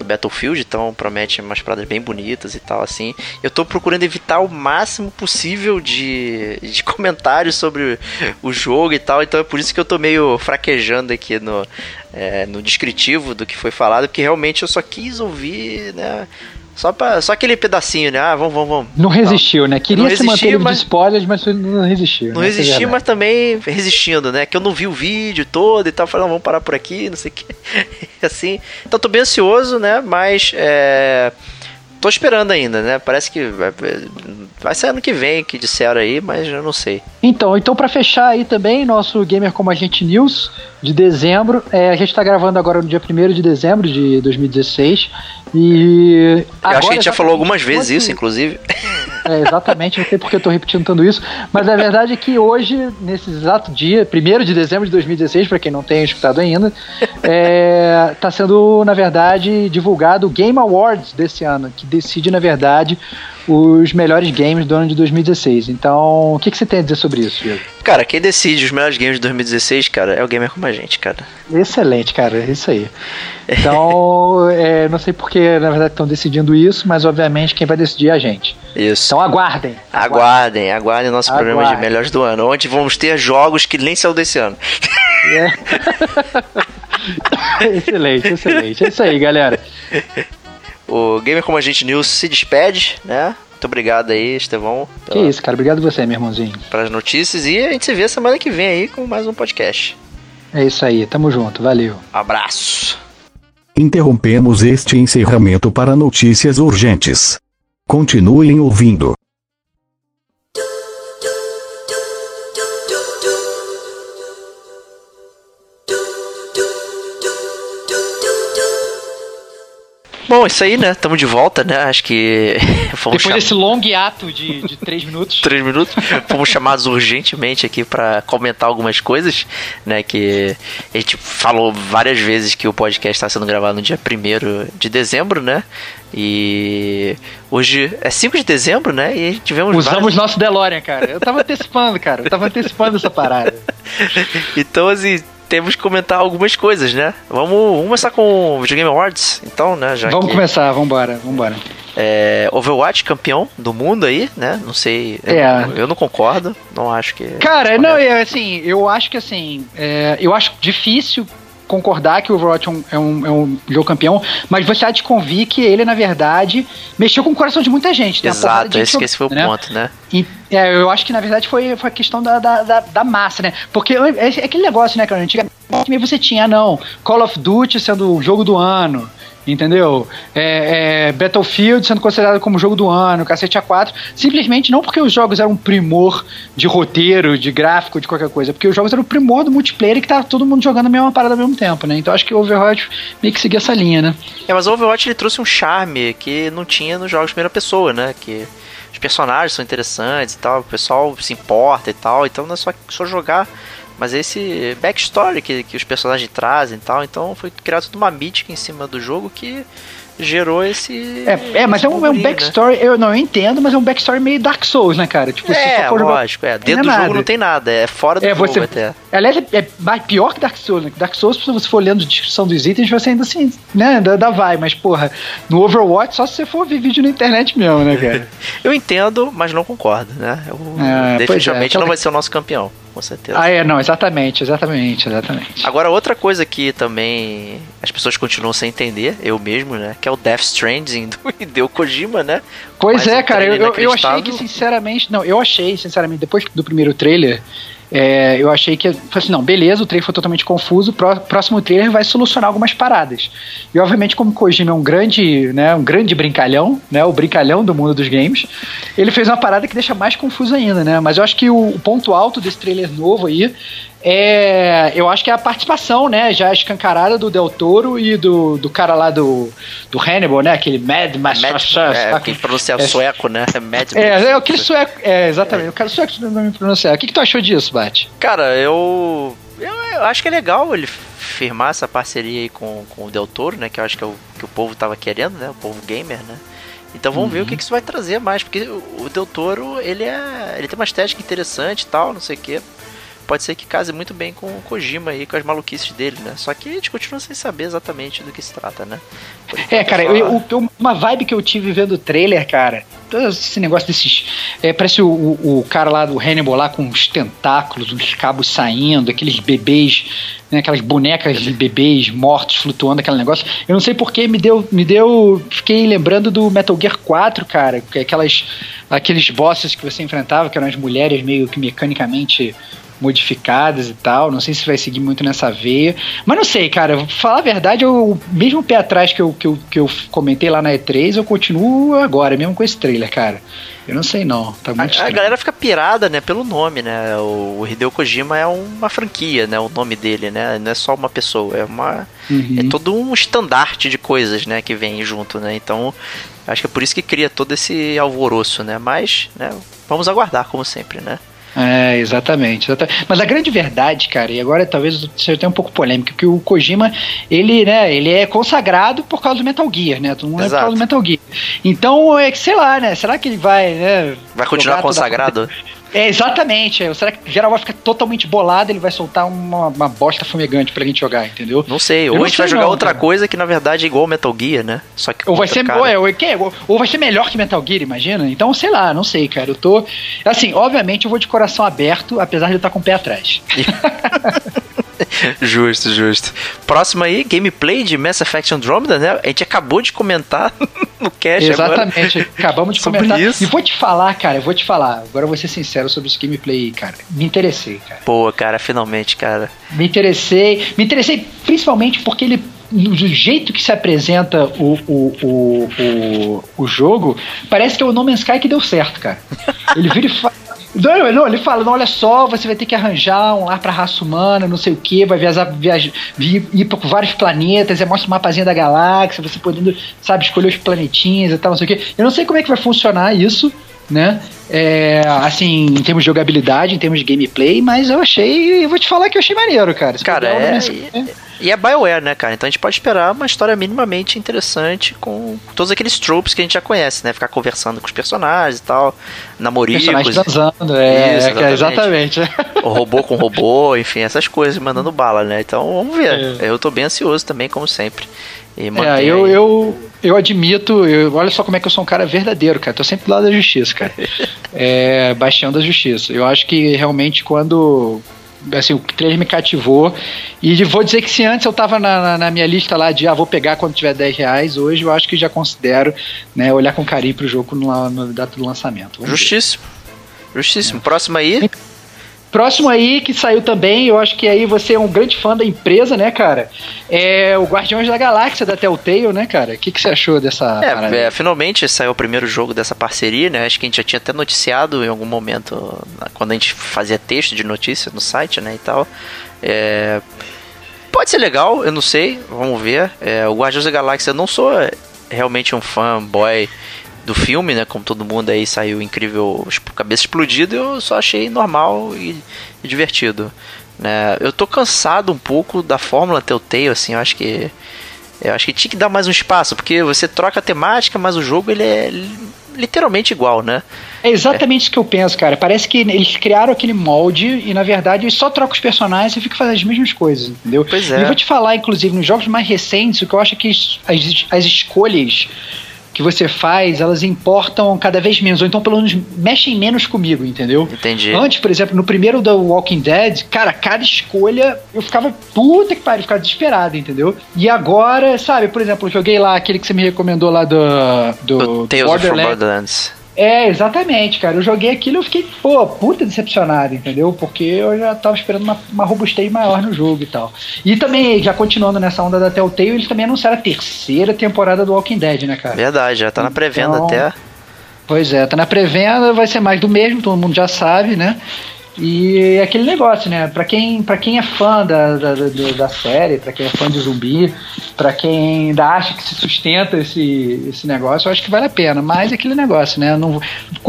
do Battlefield, então promete umas paradas bem bonitas e tal, assim. Eu tô procurando evitar o máximo possível de, de comentários sobre o jogo e tal, então é por isso que eu tô meio fraquejando aqui no, é, no descritivo do que foi falado, porque realmente eu só quis ouvir, né? Só, pra, só aquele pedacinho, né? Ah, vamos, vamos, vamos. Não resistiu, né? Queria não se manter mas... de spoilers, mas não resistiu. Não né? resistiu, mas também resistindo, né? Que eu não vi o vídeo todo e tal. Falei, não, vamos parar por aqui, não sei o que. assim. Então tô bem ansioso, né? Mas é, tô esperando ainda, né? Parece que vai, vai ser ano que vem que disseram aí, mas eu não sei. Então, então para fechar aí também, nosso Gamer Como Agente News de dezembro. É, a gente está gravando agora no dia 1 de dezembro de 2016. E. Eu acho que a gente já falou algumas vezes isso, inclusive. É, exatamente, não sei porque eu estou repetindo tanto isso. Mas a verdade é que hoje, nesse exato dia, 1 de dezembro de 2016, para quem não tem escutado ainda, é, tá sendo, na verdade, divulgado o Game Awards desse ano, que decide, na verdade, os melhores games do ano de 2016. Então, o que, que você tem a dizer sobre isso, Diego? Cara, quem decide os melhores games de 2016, cara, é o gamer como a gente, cara. Excelente, cara, é isso aí. Então, é, não sei porque, na verdade, estão decidindo isso, mas obviamente quem vai decidir é a gente. Isso. Então aguardem. Aguardem, aguardem nosso aguardem. programa de melhores do ano, onde vamos ter jogos que nem saiu desse ano. É. excelente, excelente. É isso aí, galera. O Gamer Como a Gente News se despede, né? Muito obrigado aí, Estevão. Pela... Que isso, cara. Obrigado você, meu irmãozinho. Pelas notícias e a gente se vê semana que vem aí com mais um podcast. É isso aí, tamo junto, valeu. Abraço. Interrompemos este encerramento para notícias urgentes. Continuem ouvindo. Bom, isso aí, né? Estamos de volta, né? Acho que. Depois cham... desse longo ato de, de três minutos. três minutos. Fomos chamados urgentemente aqui para comentar algumas coisas, né? Que a gente falou várias vezes que o podcast está sendo gravado no dia 1 de dezembro, né? E hoje é 5 de dezembro, né? E tivemos. Usamos várias... nosso DeLorean, cara. Eu tava antecipando, cara. Eu tava antecipando essa parada. então, assim temos que comentar algumas coisas, né? Vamos, vamos começar com o Video Game Awards, então, né? Já vamos que... começar, vamos embora. É, Overwatch campeão do mundo aí, né? Não sei, eu, é. eu não concordo, não acho que. Cara, não, é assim, eu acho que assim, é, eu acho difícil concordar que o Overwatch é um, é um, é um jogo campeão, mas você há de convir que ele, na verdade, mexeu com o coração de muita gente. Exato, esse, que esse foi o né? ponto, né? E, é, eu acho que, na verdade, foi, foi a questão da, da, da, da massa, né? Porque é, é aquele negócio, né, cara? Antigamente você tinha, não, Call of Duty sendo o jogo do ano, entendeu? É, é, Battlefield sendo considerado como jogo do ano, cacete A4, simplesmente não porque os jogos eram primor de roteiro, de gráfico, de qualquer coisa, porque os jogos eram primor do multiplayer e que tava todo mundo jogando a mesma parada ao mesmo tempo, né? Então acho que o Overwatch meio que seguia essa linha, né? É, mas o Overwatch ele trouxe um charme que não tinha nos jogos de primeira pessoa, né? Que os personagens são interessantes e tal, o pessoal se importa e tal, então não é só, só jogar mas esse backstory que, que os personagens trazem e tal, então foi criado toda uma mítica em cima do jogo que gerou esse. É, é mas é um, é um né? backstory, né? eu não eu entendo, mas é um backstory meio Dark Souls, né, cara? Tipo, é, lógico, jogar, é. Dentro do jogo não tem nada, é fora do é, jogo você, até. Aliás, é, é pior que Dark Souls, né? Dark Souls, se você for lendo a descrição dos itens, você ainda assim, né, ainda, ainda vai, mas porra, no Overwatch só se você for ver vídeo na internet mesmo, né, cara? eu entendo, mas não concordo, né? Eu, é, definitivamente é, não vai ser o nosso campeão com certeza. Ah, é, não, exatamente, exatamente, exatamente. Agora, outra coisa que também as pessoas continuam sem entender, eu mesmo, né? Que é o Death Stranding do Hideo Kojima, né? Pois é, cara, eu, eu achei que, sinceramente, não, eu achei, sinceramente, depois do primeiro trailer, é, eu achei que, assim, não, beleza, o trailer foi totalmente confuso, o próximo trailer vai solucionar algumas paradas. E obviamente, como Kojima é um grande, né, um grande brincalhão, né, o brincalhão do mundo dos games, ele fez uma parada que deixa mais confuso ainda, né? Mas eu acho que o, o ponto alto desse trailer novo aí é, eu acho que é a participação, né, já escancarada do Del Toro e do, do cara lá do, do Hannibal, né, aquele Mad Master. É, quem pronuncia é, sueco, né, Mad É, é aquele sueco, é, exatamente, é. o cara sueco não me pronunciar. O que, que tu achou disso, Bate? Cara, eu, eu, eu, acho que é legal ele firmar essa parceria aí com, com o Del Toro, né, que eu acho que é o que o povo tava querendo, né, o povo gamer, né. Então vamos uhum. ver o que, que isso vai trazer mais, porque o Del Toro, ele é. ele tem uma estética interessante e tal, não sei o quê pode ser que case muito bem com o Kojima e com as maluquices dele, né? Só que a gente continua sem saber exatamente do que se trata, né? É, cara, eu, eu, uma vibe que eu tive vendo o trailer, cara, esse negócio desses. É, parece o, o, cara lá do Hannibal lá com os tentáculos, os cabos saindo, aqueles bebês, né, aquelas bonecas de bebês mortos flutuando, aquele negócio. Eu não sei porque me deu. Me deu. Fiquei lembrando do Metal Gear 4, cara. Aquelas, aqueles bosses que você enfrentava, que eram as mulheres meio que mecanicamente modificadas e tal. Não sei se vai seguir muito nessa veia. Mas não sei, cara. Falar a verdade, eu, mesmo o pé atrás que eu, que, eu, que eu comentei lá na E3, eu continuo agora, mesmo com esse trailer, cara. Eu não sei não, tá muito a, a, galera fica pirada, né, pelo nome, né? O, o, Hideo Kojima é uma franquia, né? O nome dele, né? Não é só uma pessoa, é uma uhum. é todo um estandarte de coisas, né, que vem junto, né? Então, acho que é por isso que cria todo esse alvoroço, né? Mas, né, vamos aguardar como sempre, né? É, exatamente, exatamente, Mas a grande verdade, cara, e agora talvez seja até um pouco polêmico, que o Kojima, ele, né, ele é consagrado por causa do Metal Gear, né? Todo mundo é por causa do Metal Gear. Então, é que sei lá, né? Será que ele vai, né? Vai continuar consagrado? É, exatamente. É. Será que o geral vai ficar totalmente bolado ele vai soltar uma, uma bosta fumegante pra gente jogar, entendeu? Não sei. ou a gente vai jogar não, outra cara. coisa que na verdade é igual Metal Gear, né? Só que ou vai ser ou, é, ou, ou vai ser melhor que Metal Gear, imagina? Então, sei lá, não sei, cara. Eu tô. Assim, obviamente eu vou de coração aberto, apesar de eu estar com o pé atrás. justo, justo. Próximo aí, gameplay de Mass Effect Andromeda, né? A gente acabou de comentar no cast Exatamente, agora. acabamos de sobre comentar. Isso. E vou te falar, cara, eu vou te falar. Agora eu vou ser sincero sobre esse gameplay, cara. Me interessei, cara. Pô, cara, finalmente, cara. Me interessei. Me interessei principalmente porque ele do jeito que se apresenta o, o, o, o, o jogo, parece que é o No Man's Sky que deu certo, cara. Ele vira e fala. Não, não, ele fala, não, olha só, você vai ter que arranjar um lar pra raça humana, não sei o que, vai viajar, viajar ir por vários planetas, mostra o mapazinho da galáxia, você podendo, sabe, escolher os planetinhos e tal, não sei o que. Eu não sei como é que vai funcionar isso, né? É, assim, em termos de jogabilidade, em termos de gameplay, mas eu achei, eu vou te falar que eu achei maneiro, cara. cara, é, é, e é BioWare, né, cara? Então a gente pode esperar uma história minimamente interessante com todos aqueles tropes que a gente já conhece, né? Ficar conversando com os personagens e tal, namoricos. Personagens transando, é, Isso, exatamente. É, exatamente. O robô com robô, enfim, essas coisas, mandando bala, né? Então vamos ver. É. Eu tô bem ansioso também, como sempre. É, eu, eu, eu admito, eu, olha só como é que eu sou um cara verdadeiro, cara. Tô sempre do lado da justiça, cara. é, baixando a justiça. Eu acho que realmente quando assim, o trailer me cativou. E vou dizer que se antes eu tava na, na, na, minha lista lá de ah, vou pegar quando tiver 10 reais, hoje eu acho que já considero né, olhar com carinho pro jogo no, no data do lançamento. Vamos Justíssimo. Ver. Justíssimo. É. Próximo aí. Próximo aí, que saiu também, eu acho que aí você é um grande fã da empresa, né, cara? É o Guardiões da Galáxia da Telltale, né, cara? O que, que você achou dessa. É, é, finalmente saiu o primeiro jogo dessa parceria, né? Acho que a gente já tinha até noticiado em algum momento, quando a gente fazia texto de notícia no site, né, e tal. É, pode ser legal, eu não sei, vamos ver. É, o Guardiões da Galáxia, eu não sou realmente um fanboy do filme, né? Como todo mundo aí saiu incrível, cabeça explodida, eu só achei normal e, e divertido. Né? Eu tô cansado um pouco da fórmula Telltale, assim, eu acho que eu acho que tinha que dar mais um espaço, porque você troca a temática, mas o jogo ele é literalmente igual, né? É exatamente é. isso que eu penso, cara. Parece que eles criaram aquele molde e, na verdade, eles só trocam os personagens e fica fazendo as mesmas coisas, entendeu? Pois é. E eu vou te falar, inclusive, nos jogos mais recentes, o que eu acho é que as, as escolhas que você faz, elas importam cada vez menos, ou então pelo menos mexem menos comigo, entendeu? Entendi. Antes, por exemplo, no primeiro do Walking Dead, cara, cada escolha eu ficava puta que pariu, ficava desesperado, entendeu? E agora, sabe, por exemplo, eu joguei lá aquele que você me recomendou lá do, do, do Tales Borderlands. of Borderlands. É, exatamente, cara. Eu joguei aquilo e eu fiquei, pô, puta decepcionado, entendeu? Porque eu já tava esperando uma, uma robustez maior no jogo e tal. E também, já continuando nessa onda da Telltale, eles também anunciaram a terceira temporada do Walking Dead, né, cara? Verdade, já tá na pré-venda então, até. Pois é, tá na pré-venda, vai ser mais do mesmo, todo mundo já sabe, né? E é aquele negócio, né? Pra quem, pra quem é fã da, da, da, série, pra quem é fã de zumbi, pra quem ainda acha que se sustenta esse, esse negócio, eu acho que vale a pena. Mas é aquele negócio, né? Não,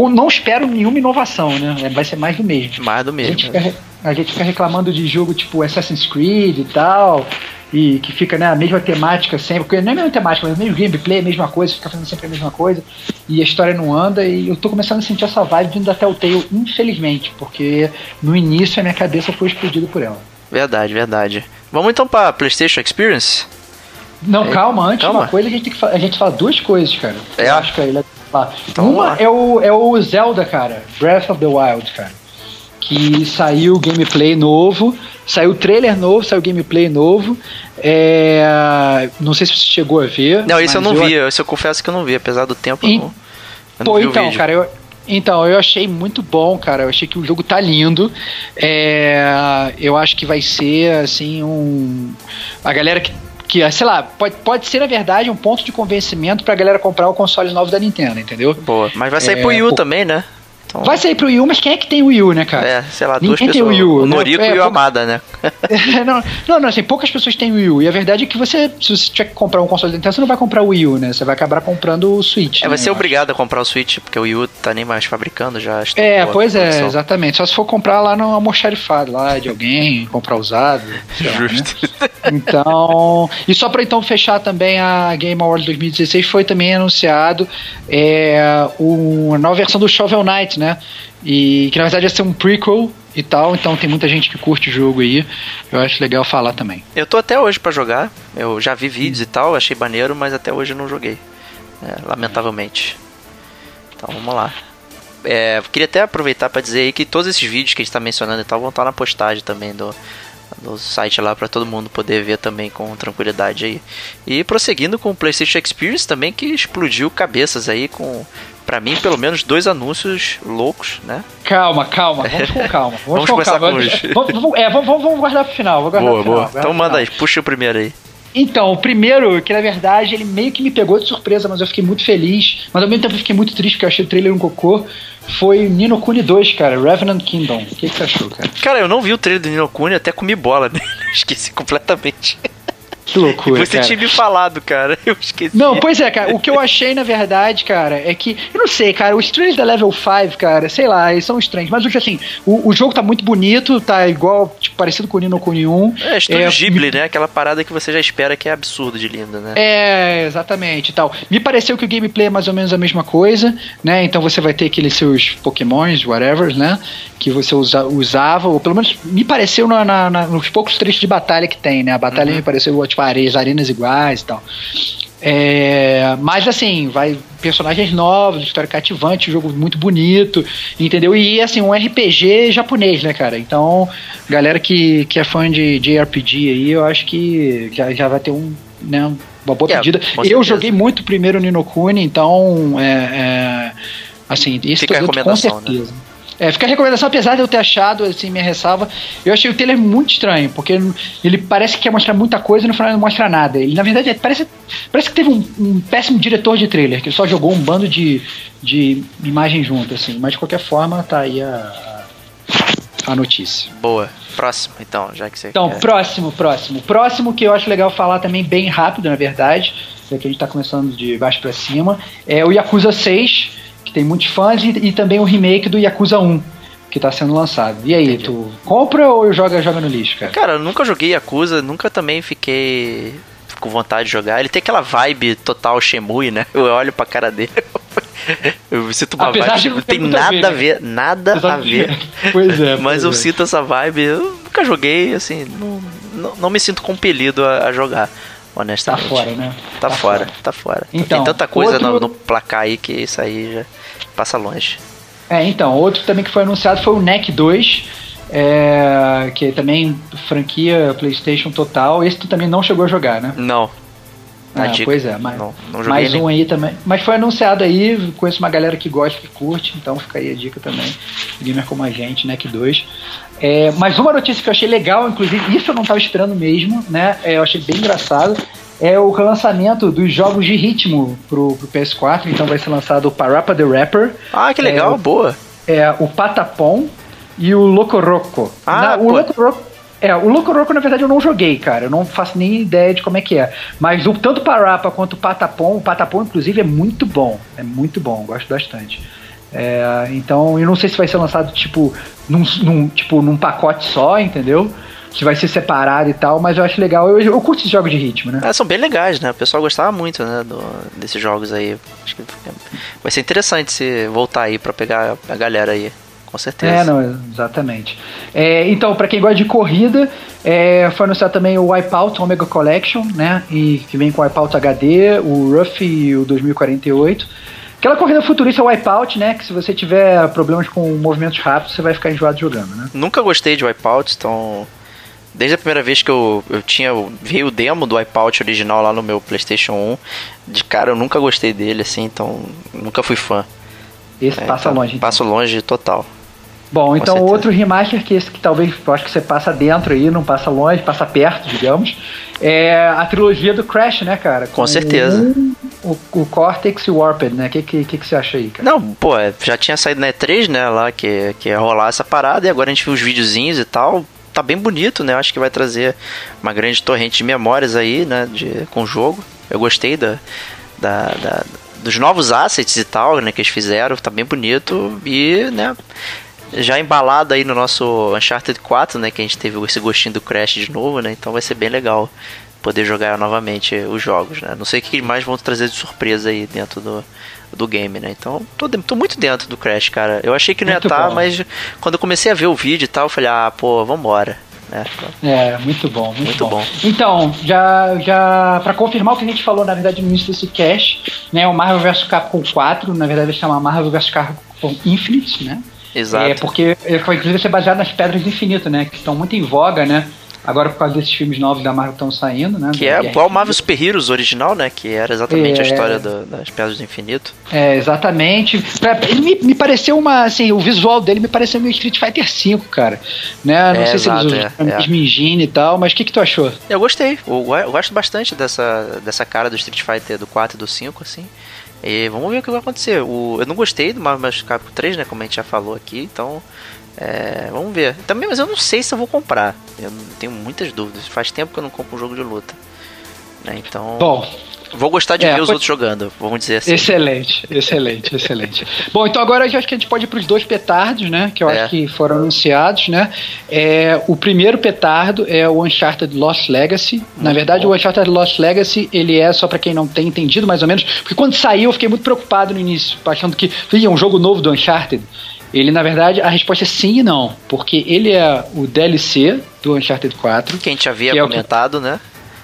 não espero nenhuma inovação, né? É, vai ser mais do mesmo. Mais do mesmo. A gente fica, a gente fica reclamando de jogo tipo Assassin's Creed e tal. E que fica né, a mesma temática sempre, porque não é a mesma temática, mas o mesmo gameplay, a mesma coisa, fica fazendo sempre a mesma coisa, e a história não anda, e eu tô começando a sentir essa vibe vindo da Telltale, infelizmente, porque no início a minha cabeça foi explodida por ela. Verdade, verdade. Vamos então pra PlayStation Experience? Não, É, calma, antes calma. uma coisa a gente tem que a gente fala duas coisas, cara. É? Eu acho que aí falar. Então Uma é o, é o Zelda, cara, Breath of the Wild, cara. Que saiu gameplay novo, saiu trailer novo, saiu gameplay novo. É, não sei se você chegou a ver. Não, isso eu não vi, isso eu confesso que eu não vi, apesar do tempo eu não, eu não Pô, vi o então, cara, eu, então, eu achei muito bom, cara. Eu achei que o jogo tá lindo. É, eu acho que vai ser, assim, um. A galera que. que sei lá, pode, pode ser, na verdade, um ponto de convencimento pra galera comprar o console novo da Nintendo, entendeu? Boa, mas vai sair É, pro Wii U pô. também, né? Então, Vai sair pro Wii U, mas quem é que tem o Wii U, né, cara? É, sei lá, duas Ninguém tem pessoas. Wii U, o né? Noriko É, e o Amada, né? não, não, não, assim, poucas pessoas têm Wii U. E a verdade é que você, se você tiver que comprar um console da Nintendo, você não vai comprar o Wii U, né? Você vai acabar comprando o Switch. É, vai né, ser eu acho. obrigado a comprar o Switch, porque o Wii U tá nem mais fabricando, já É, pois é, produção. exatamente. Só se for comprar lá no almoxarifado lá de alguém, comprar usado. sei lá, né? Justo. Então, e só para então fechar também a Game Awards 2016 foi também anunciado é, o, a nova versão do Shovel Knight, né? E que na verdade ia ser um prequel e tal, então tem muita gente que curte o jogo aí. Eu acho legal falar também. Eu tô até hoje pra jogar, eu já vi vídeos e tal, achei maneiro, mas até hoje eu não joguei. É, lamentavelmente. Então vamos lá. É, queria até aproveitar pra dizer aí que todos esses vídeos que a gente tá mencionando e tal vão estar na postagem também do, do site lá pra todo mundo poder ver também com tranquilidade aí. E prosseguindo com o PlayStation Experience também que explodiu cabeças aí com, pra mim, pelo menos dois anúncios loucos, né? Calma, calma, vamos com calma. Vamos, Vamos com começar calma. com os- Vamos, vamos- é, vamos, vamos- guardar pro final. Vou guardar Boa, pro final, boa. Então manda aí, puxa o primeiro aí. Então, o primeiro, que na verdade ele meio que me pegou de surpresa, mas eu fiquei muito feliz, mas ao mesmo tempo eu fiquei muito triste porque eu achei o trailer um cocô, foi Nino Kuni 2, cara, Revenant Kingdom. O que, que você achou, cara? Cara, eu não vi o trailer do Nino Kuni, até comi bola nele. Esqueci completamente. Que loucura, Você cara. tinha me falado, cara. Eu esqueci. Não, pois é, cara. O que eu achei, na verdade, cara, é que. Eu não sei, cara. Os trailers da Level 5, cara, sei lá, eles são estranhos. Mas assim, o, o jogo tá muito bonito, tá igual, parecido com o Nino Kuni 1. É, estúdio É, Ghibli, né? Aquela parada que você já espera que é absurdo de linda, né? É, exatamente tal. Me pareceu que o gameplay é mais ou menos a mesma coisa, né? Então você vai ter aqueles seus pokémons, whatever, né? Que você usa- usava, ou pelo menos me pareceu na- na- na- nos poucos trechos de batalha que tem, né? A batalha me pareceu, tipo, areias, arenas iguais e tal. É, mas assim, vai personagens novos, história cativante, jogo muito bonito, entendeu? E assim, um RPG japonês, né, cara? Então, galera que, que é fã de JRPG aí, eu acho que já, já vai ter um, né, uma boa É, pedida. Eu certeza. joguei muito primeiro o Nino Kuni, então, é, é, assim, isso Fica com recomendação, né? É, fica a recomendação, apesar de eu ter achado, assim, minha ressalva, eu achei o trailer muito estranho, porque ele parece que quer mostrar muita coisa e no final não mostra nada. Ele, na verdade, parece, parece que teve um, um péssimo diretor de trailer, que só jogou um bando de, de imagem junto, assim. Mas de qualquer forma, tá aí a, a notícia. Boa. Próximo, então, já que você Então, quer. próximo, próximo. Próximo que eu acho legal falar também bem rápido, na verdade, já que a gente tá começando de baixo pra cima, é o Yakuza 6, que tem muitos fãs, e, e também o remake do Yakuza 1, que tá sendo lançado. E aí, Entendi. tu compra ou joga, joga no lixo, cara? Cara, eu nunca joguei Yakuza, nunca também fiquei com vontade de jogar. Ele tem aquela vibe total Shemui, né? Eu olho pra cara dele. Eu sinto uma Apesar vibe. não tem a nada a ver, nada a ver. Pois é. Mas pois eu é. sinto essa vibe. Eu nunca joguei, assim, não, não, não me sinto compelido a, a jogar, Tá honestamente. fora, né? Tá, fora, tá fora. Então, tem tanta coisa outro- no, no placar aí que isso aí já passa longe. É, então, outro também que foi anunciado foi o NEC 2, é, que também franquia PlayStation total. Esse tu também não chegou a jogar, né? Não. Ah, dica. pois é, mas, Não, não mais nem. um aí também. Mas foi anunciado aí, conheço uma galera que gosta, que curte, então fica aí a dica também. Gamer como a gente, NEC 2. É, mas uma notícia que eu achei legal, inclusive, isso eu não estava esperando mesmo, né? É, eu achei bem engraçado. É o relançamento dos jogos de ritmo pro, pro PS4, então vai ser lançado o Parappa the Rapper, Ah, que legal, É, boa. é, o Patapom e o Locoroco. Ah, Na- o. Locoroco. É, o Locoroco, na verdade, eu não joguei, cara. Eu não faço nem ideia de como é que é. Mas o, tanto o Parappa quanto o Patapom, o Patapom, inclusive, é muito bom. É muito bom, gosto bastante. É, então, eu não sei se vai ser lançado, tipo, num, num- tipo, num pacote só, entendeu? se vai ser separado e tal, mas eu acho legal. Eu, eu curto esses jogos de ritmo, né? É, são bem legais, né? O pessoal gostava muito, né, do, desses jogos aí. Acho que vai ser interessante se voltar aí para pegar a galera aí. Com certeza. É, não, exatamente. É, então, para quem gosta de corrida, é, foi anunciado também o Wipeout Omega Collection, né? E que vem com o Wipeout HD, o Ruff e o 2048. Aquela corrida futurista Wipeout, né? Que se você tiver problemas com movimentos rápidos, você vai ficar enjoado jogando, né? Nunca gostei de Wipeout, então. Desde a primeira vez que eu, eu tinha. Vi o demo do Wipeout original lá no meu PlayStation 1. De cara, eu nunca gostei dele, assim, então. Nunca fui fã. Esse é, passa então, longe. Então. Passo longe total. Bom, então outro remaster que esse que talvez eu acho que você passa dentro aí, não passa longe, passa perto, digamos, é a trilogia do Crash, né, cara? Com, Com certeza. Um, o, o Cortex e o Warped, né? O que, que, que, você acha aí, cara? Não, pô, é, já tinha saído na E3, né, lá, que, que ia rolar essa parada, e agora a gente viu os videozinhos e tal. Tá bem bonito, né? Acho que vai trazer uma grande torrente de memórias aí, né, de, com o jogo. Eu gostei da, da, da dos novos assets e tal, né, que eles fizeram, tá bem bonito e, né, já embalado aí no nosso Uncharted 4, né? Que a gente teve esse gostinho do Crash de novo, né? Então vai ser bem legal poder jogar novamente os jogos, né? Não sei o que mais vão trazer de surpresa aí dentro do, do game, né? Então, tô, tô muito dentro do Crash, cara. Eu achei que não ia estar, tá, mas quando eu comecei a ver o vídeo e tal, eu falei, ah, pô, vambora. É, é muito bom, muito, muito bom. bom. Então, já, já para confirmar o que a gente falou, na verdade, no início desse cast, né? O Marvel vs Capcom 4, na verdade, vai chamar Marvel vs Capcom Infinite, né? Exato. É porque foi inclusive ser baseado nas Pedras do Infinito, né? Que estão muito em voga, né? Agora por causa desses filmes novos da Marvel que estão saindo, né? Que é igual o Marvel Super Heroes original, né? Que era exatamente é... a história do, das Pedras do Infinito. É, exatamente. Ele me, me, pareceu uma, assim, o visual dele me pareceu meio Street Fighter V, cara. Né? Não é, sei exato, se eles usam é, é. engine e tal, mas o que, que tu achou? Eu gostei. Eu, eu gosto bastante dessa, dessa cara do Street Fighter do 4 e do 5, assim. E vamos ver o que vai acontecer. O, eu não gostei do Marvel vs Capcom 3, né? Como a gente já falou aqui, então. É, vamos ver. Também, mas eu não sei se eu vou comprar. Eu tenho muitas dúvidas. Faz tempo que eu não compro um jogo de luta. Né? Então. Bom, Vou gostar de é, ver os outros jogando, vamos dizer assim. Excelente, excelente, excelente. Bom, então agora eu acho que a gente pode ir para os dois petardos, né? Que eu é. acho que foram anunciados, né? É, o primeiro petardo é o Uncharted Lost Legacy. Muito Na verdade, bom. o Uncharted Lost Legacy, ele é só para quem não tem entendido mais ou menos, porque quando saiu eu fiquei muito preocupado no início, achando que ia um jogo novo do Uncharted. Ele, na verdade, a resposta é sim e não, porque ele é o DLC do Uncharted 4. Que a gente havia é comentado, que... né?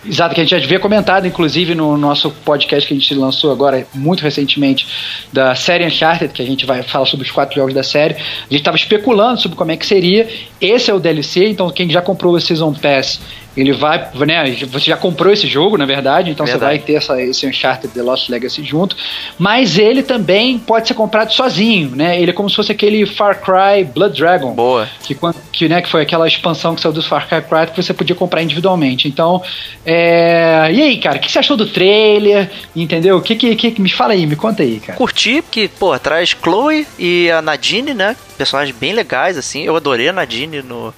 Exato, que a gente já havia comentado, inclusive, no nosso podcast que a gente lançou agora, muito recentemente, da série Uncharted, que a gente vai falar sobre os quatro jogos da série. A gente estava especulando sobre como é que seria. Esse é o DLC, então quem já comprou o Season Pass ele vai, né? Você já comprou esse jogo, na verdade, então verdade. você vai ter essa, esse Uncharted The Lost Legacy junto. Mas ele também pode ser comprado sozinho, né? Ele é como se fosse aquele Far Cry Blood Dragon. Boa. Que, que, né, que foi aquela expansão que saiu do Far Cry 4 que você podia comprar individualmente. Então, é... e aí, cara, o que você achou do trailer? Entendeu? O que, que, que me fala aí, me conta aí, cara. Curti, porque, pô, traz Chloe e a Nadine, né? Personagens bem legais, assim. Eu adorei a Nadine no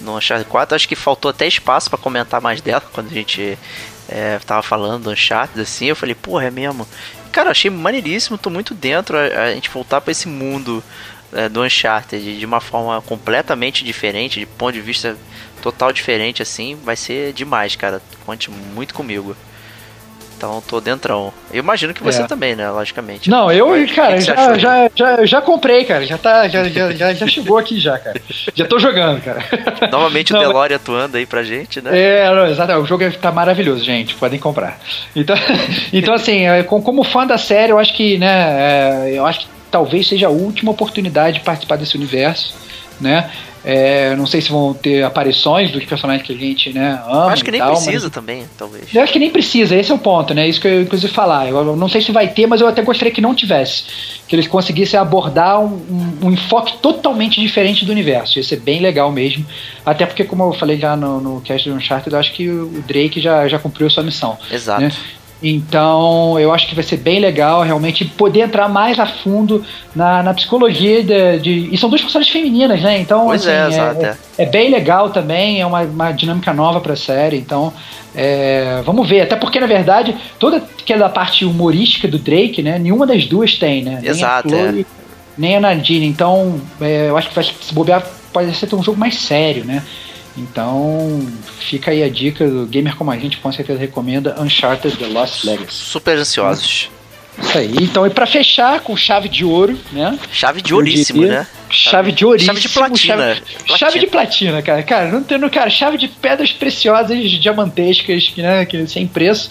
no Uncharted 4. Acho que faltou até espaço para comentar mais dela quando a gente é, tava falando do Uncharted, assim. Eu falei, porra, é mesmo. Cara, achei maneiríssimo, tô muito dentro a, a gente voltar para esse mundo é, do Uncharted de uma forma completamente diferente, de ponto de vista total diferente, assim. Vai ser demais, cara. Conte muito comigo. Então tô dentrão. Eu imagino que você é. também, né? Logicamente. Não, eu, Mas, cara, que que já, já, já, já, comprei, cara. Já, tá, já, já, já, já chegou aqui já, cara. Já tô jogando, cara. Novamente não, o Delore atuando aí pra gente, né? É, não, exato. O jogo tá maravilhoso, gente. Podem comprar. Então, então assim, é, como fã da série, eu acho que, né? É, eu acho que talvez seja a última oportunidade de participar desse universo, né? É, não sei se vão ter aparições dos personagens que a gente né, ama. Acho que nem tal, precisa mas... também, talvez. Eu acho que nem precisa, esse é o ponto, né? Isso que eu inclusive falar. Eu não sei se vai ter, mas eu até gostaria que não tivesse. Que eles conseguissem abordar um, um, um enfoque totalmente diferente do universo. Ia ser bem legal mesmo. Até porque, como eu falei já no, no cast do Uncharted, eu acho que o Drake já, já cumpriu sua missão. Exato. Né? Então, eu acho que vai ser bem legal realmente poder entrar mais a fundo na, na psicologia de, de, E são duas personagens femininas, né? Então, pois assim, é, é, exato, é, é, bem legal também, é uma, uma dinâmica nova para a série. Então, é, vamos ver. Até porque, na verdade, toda aquela parte humorística do Drake, né? Nenhuma das duas tem, né? Exato. Nem a, Chloe, é. nem a Nadine. Então, é, eu acho que vai se bobear, pode ser um jogo mais sério, né? Então, fica aí a dica do gamer como a gente com certeza recomenda Uncharted The Lost Legacy. Super ansiosos. Isso aí. Então, e para fechar com chave de ouro, né? Chave de ouríssimo, né? Chave de ouríssimo. Chave de platina. Chave, platina. chave de platina, cara. Cara, não tem, cara, chave de pedras preciosas, diamantescas, né, que sem preço.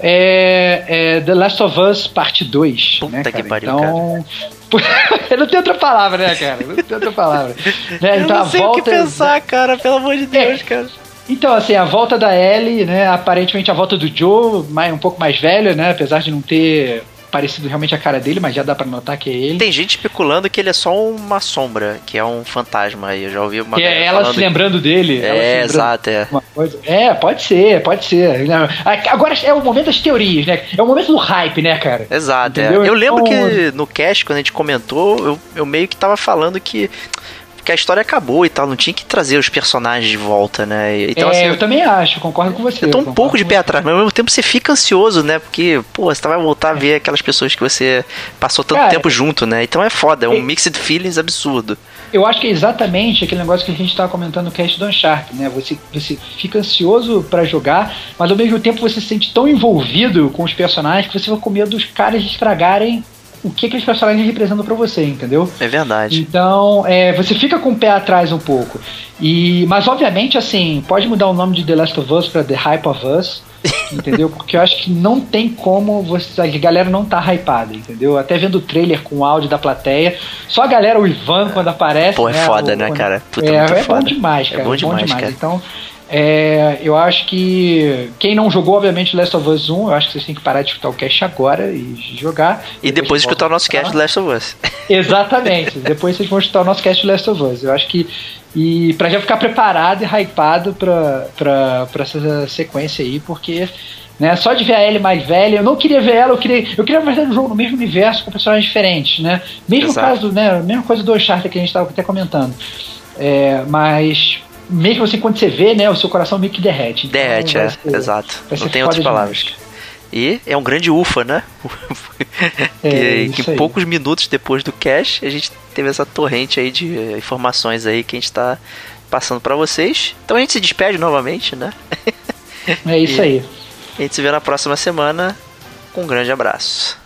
É, é, The Last of Us Parte 2. Puta né, que pariu, então, não tem outra palavra, né, cara? Não tem outra palavra. Né? Então, Eu não sei volta, o que pensar, cara, pelo amor de Deus, É. cara. Então, assim, a volta da Ellie, né? Aparentemente a volta do Joe, mais, um pouco mais velho, né? Apesar de não ter parecido realmente a cara dele, mas já dá pra notar que é ele. Tem gente especulando que ele é só uma sombra, que é um fantasma aí. Eu já ouvi uma Que é ela se lembrando dele. ela se É, lembrando exato, é. É, pode ser, pode ser. Agora é o momento das teorias, né? É o momento do hype, né, cara? Exato, é. Eu lembro Então- que no cast, quando a gente comentou, eu, eu meio que tava falando que, que a história acabou e tal, não tinha que trazer os personagens de volta, né? Então, é, assim, eu também acho, concordo com você. eu tô um pouco de pé atrás, mas ao mesmo tempo você fica ansioso, né? Porque, pô, você vai voltar a ver aquelas pessoas que você passou tanto Cara, tempo junto, né? Então é foda, é um e- mixed feelings absurdo. Eu acho que é exatamente aquele negócio que a gente estava comentando no cast do Uncharted, né? Você, você fica ansioso pra jogar, mas ao mesmo tempo você se sente tão envolvido com os personagens que você vai com medo dos caras estragarem o que aqueles personagens representam pra você, entendeu? É verdade. Então, é, você fica com o pé atrás um pouco. E, mas, obviamente, assim, pode mudar o nome de The Last of Us pra The Hype of Us, entendeu? Porque eu acho que não tem como você, a galera não tá hypada, entendeu? Até vendo o trailer com o áudio da plateia, só a galera, o Ivan, quando aparece. Pô, é né, foda, o- né, quando- cara? Puta, é, muito é bom foda. demais, É cara. bom demais, cara. Então, é, eu acho que quem não jogou, obviamente, Last of Us 1, eu acho que vocês têm que parar de escutar o cast agora e jogar. E depois escutar o nosso cast do Last of Us. Exatamente. Depois vocês vão escutar o nosso cast Last of Us. Eu acho que. E pra já ficar preparado e hypado pra, pra, pra essa sequência aí, porque. Né, só de ver a Ellie mais velha, eu não queria ver ela, eu queria, eu queria verdade um jogo no mesmo universo com personagens diferentes, né? Mesmo Exato. caso, né? Mesma coisa do Uncharted que a gente estava até comentando. É, mas mesmo assim, quando você vê, né, o seu coração meio que derrete. Então, Derrete, é, ser- exato. Não tem outras palavras. demais. E é um grande ufa, né? É, que, poucos minutos depois do cast a gente teve essa torrente aí de eh, informações aí que a gente tá passando pra vocês. Então a gente se despede novamente, né? É isso E- aí. A gente se vê na próxima semana. Um grande abraço.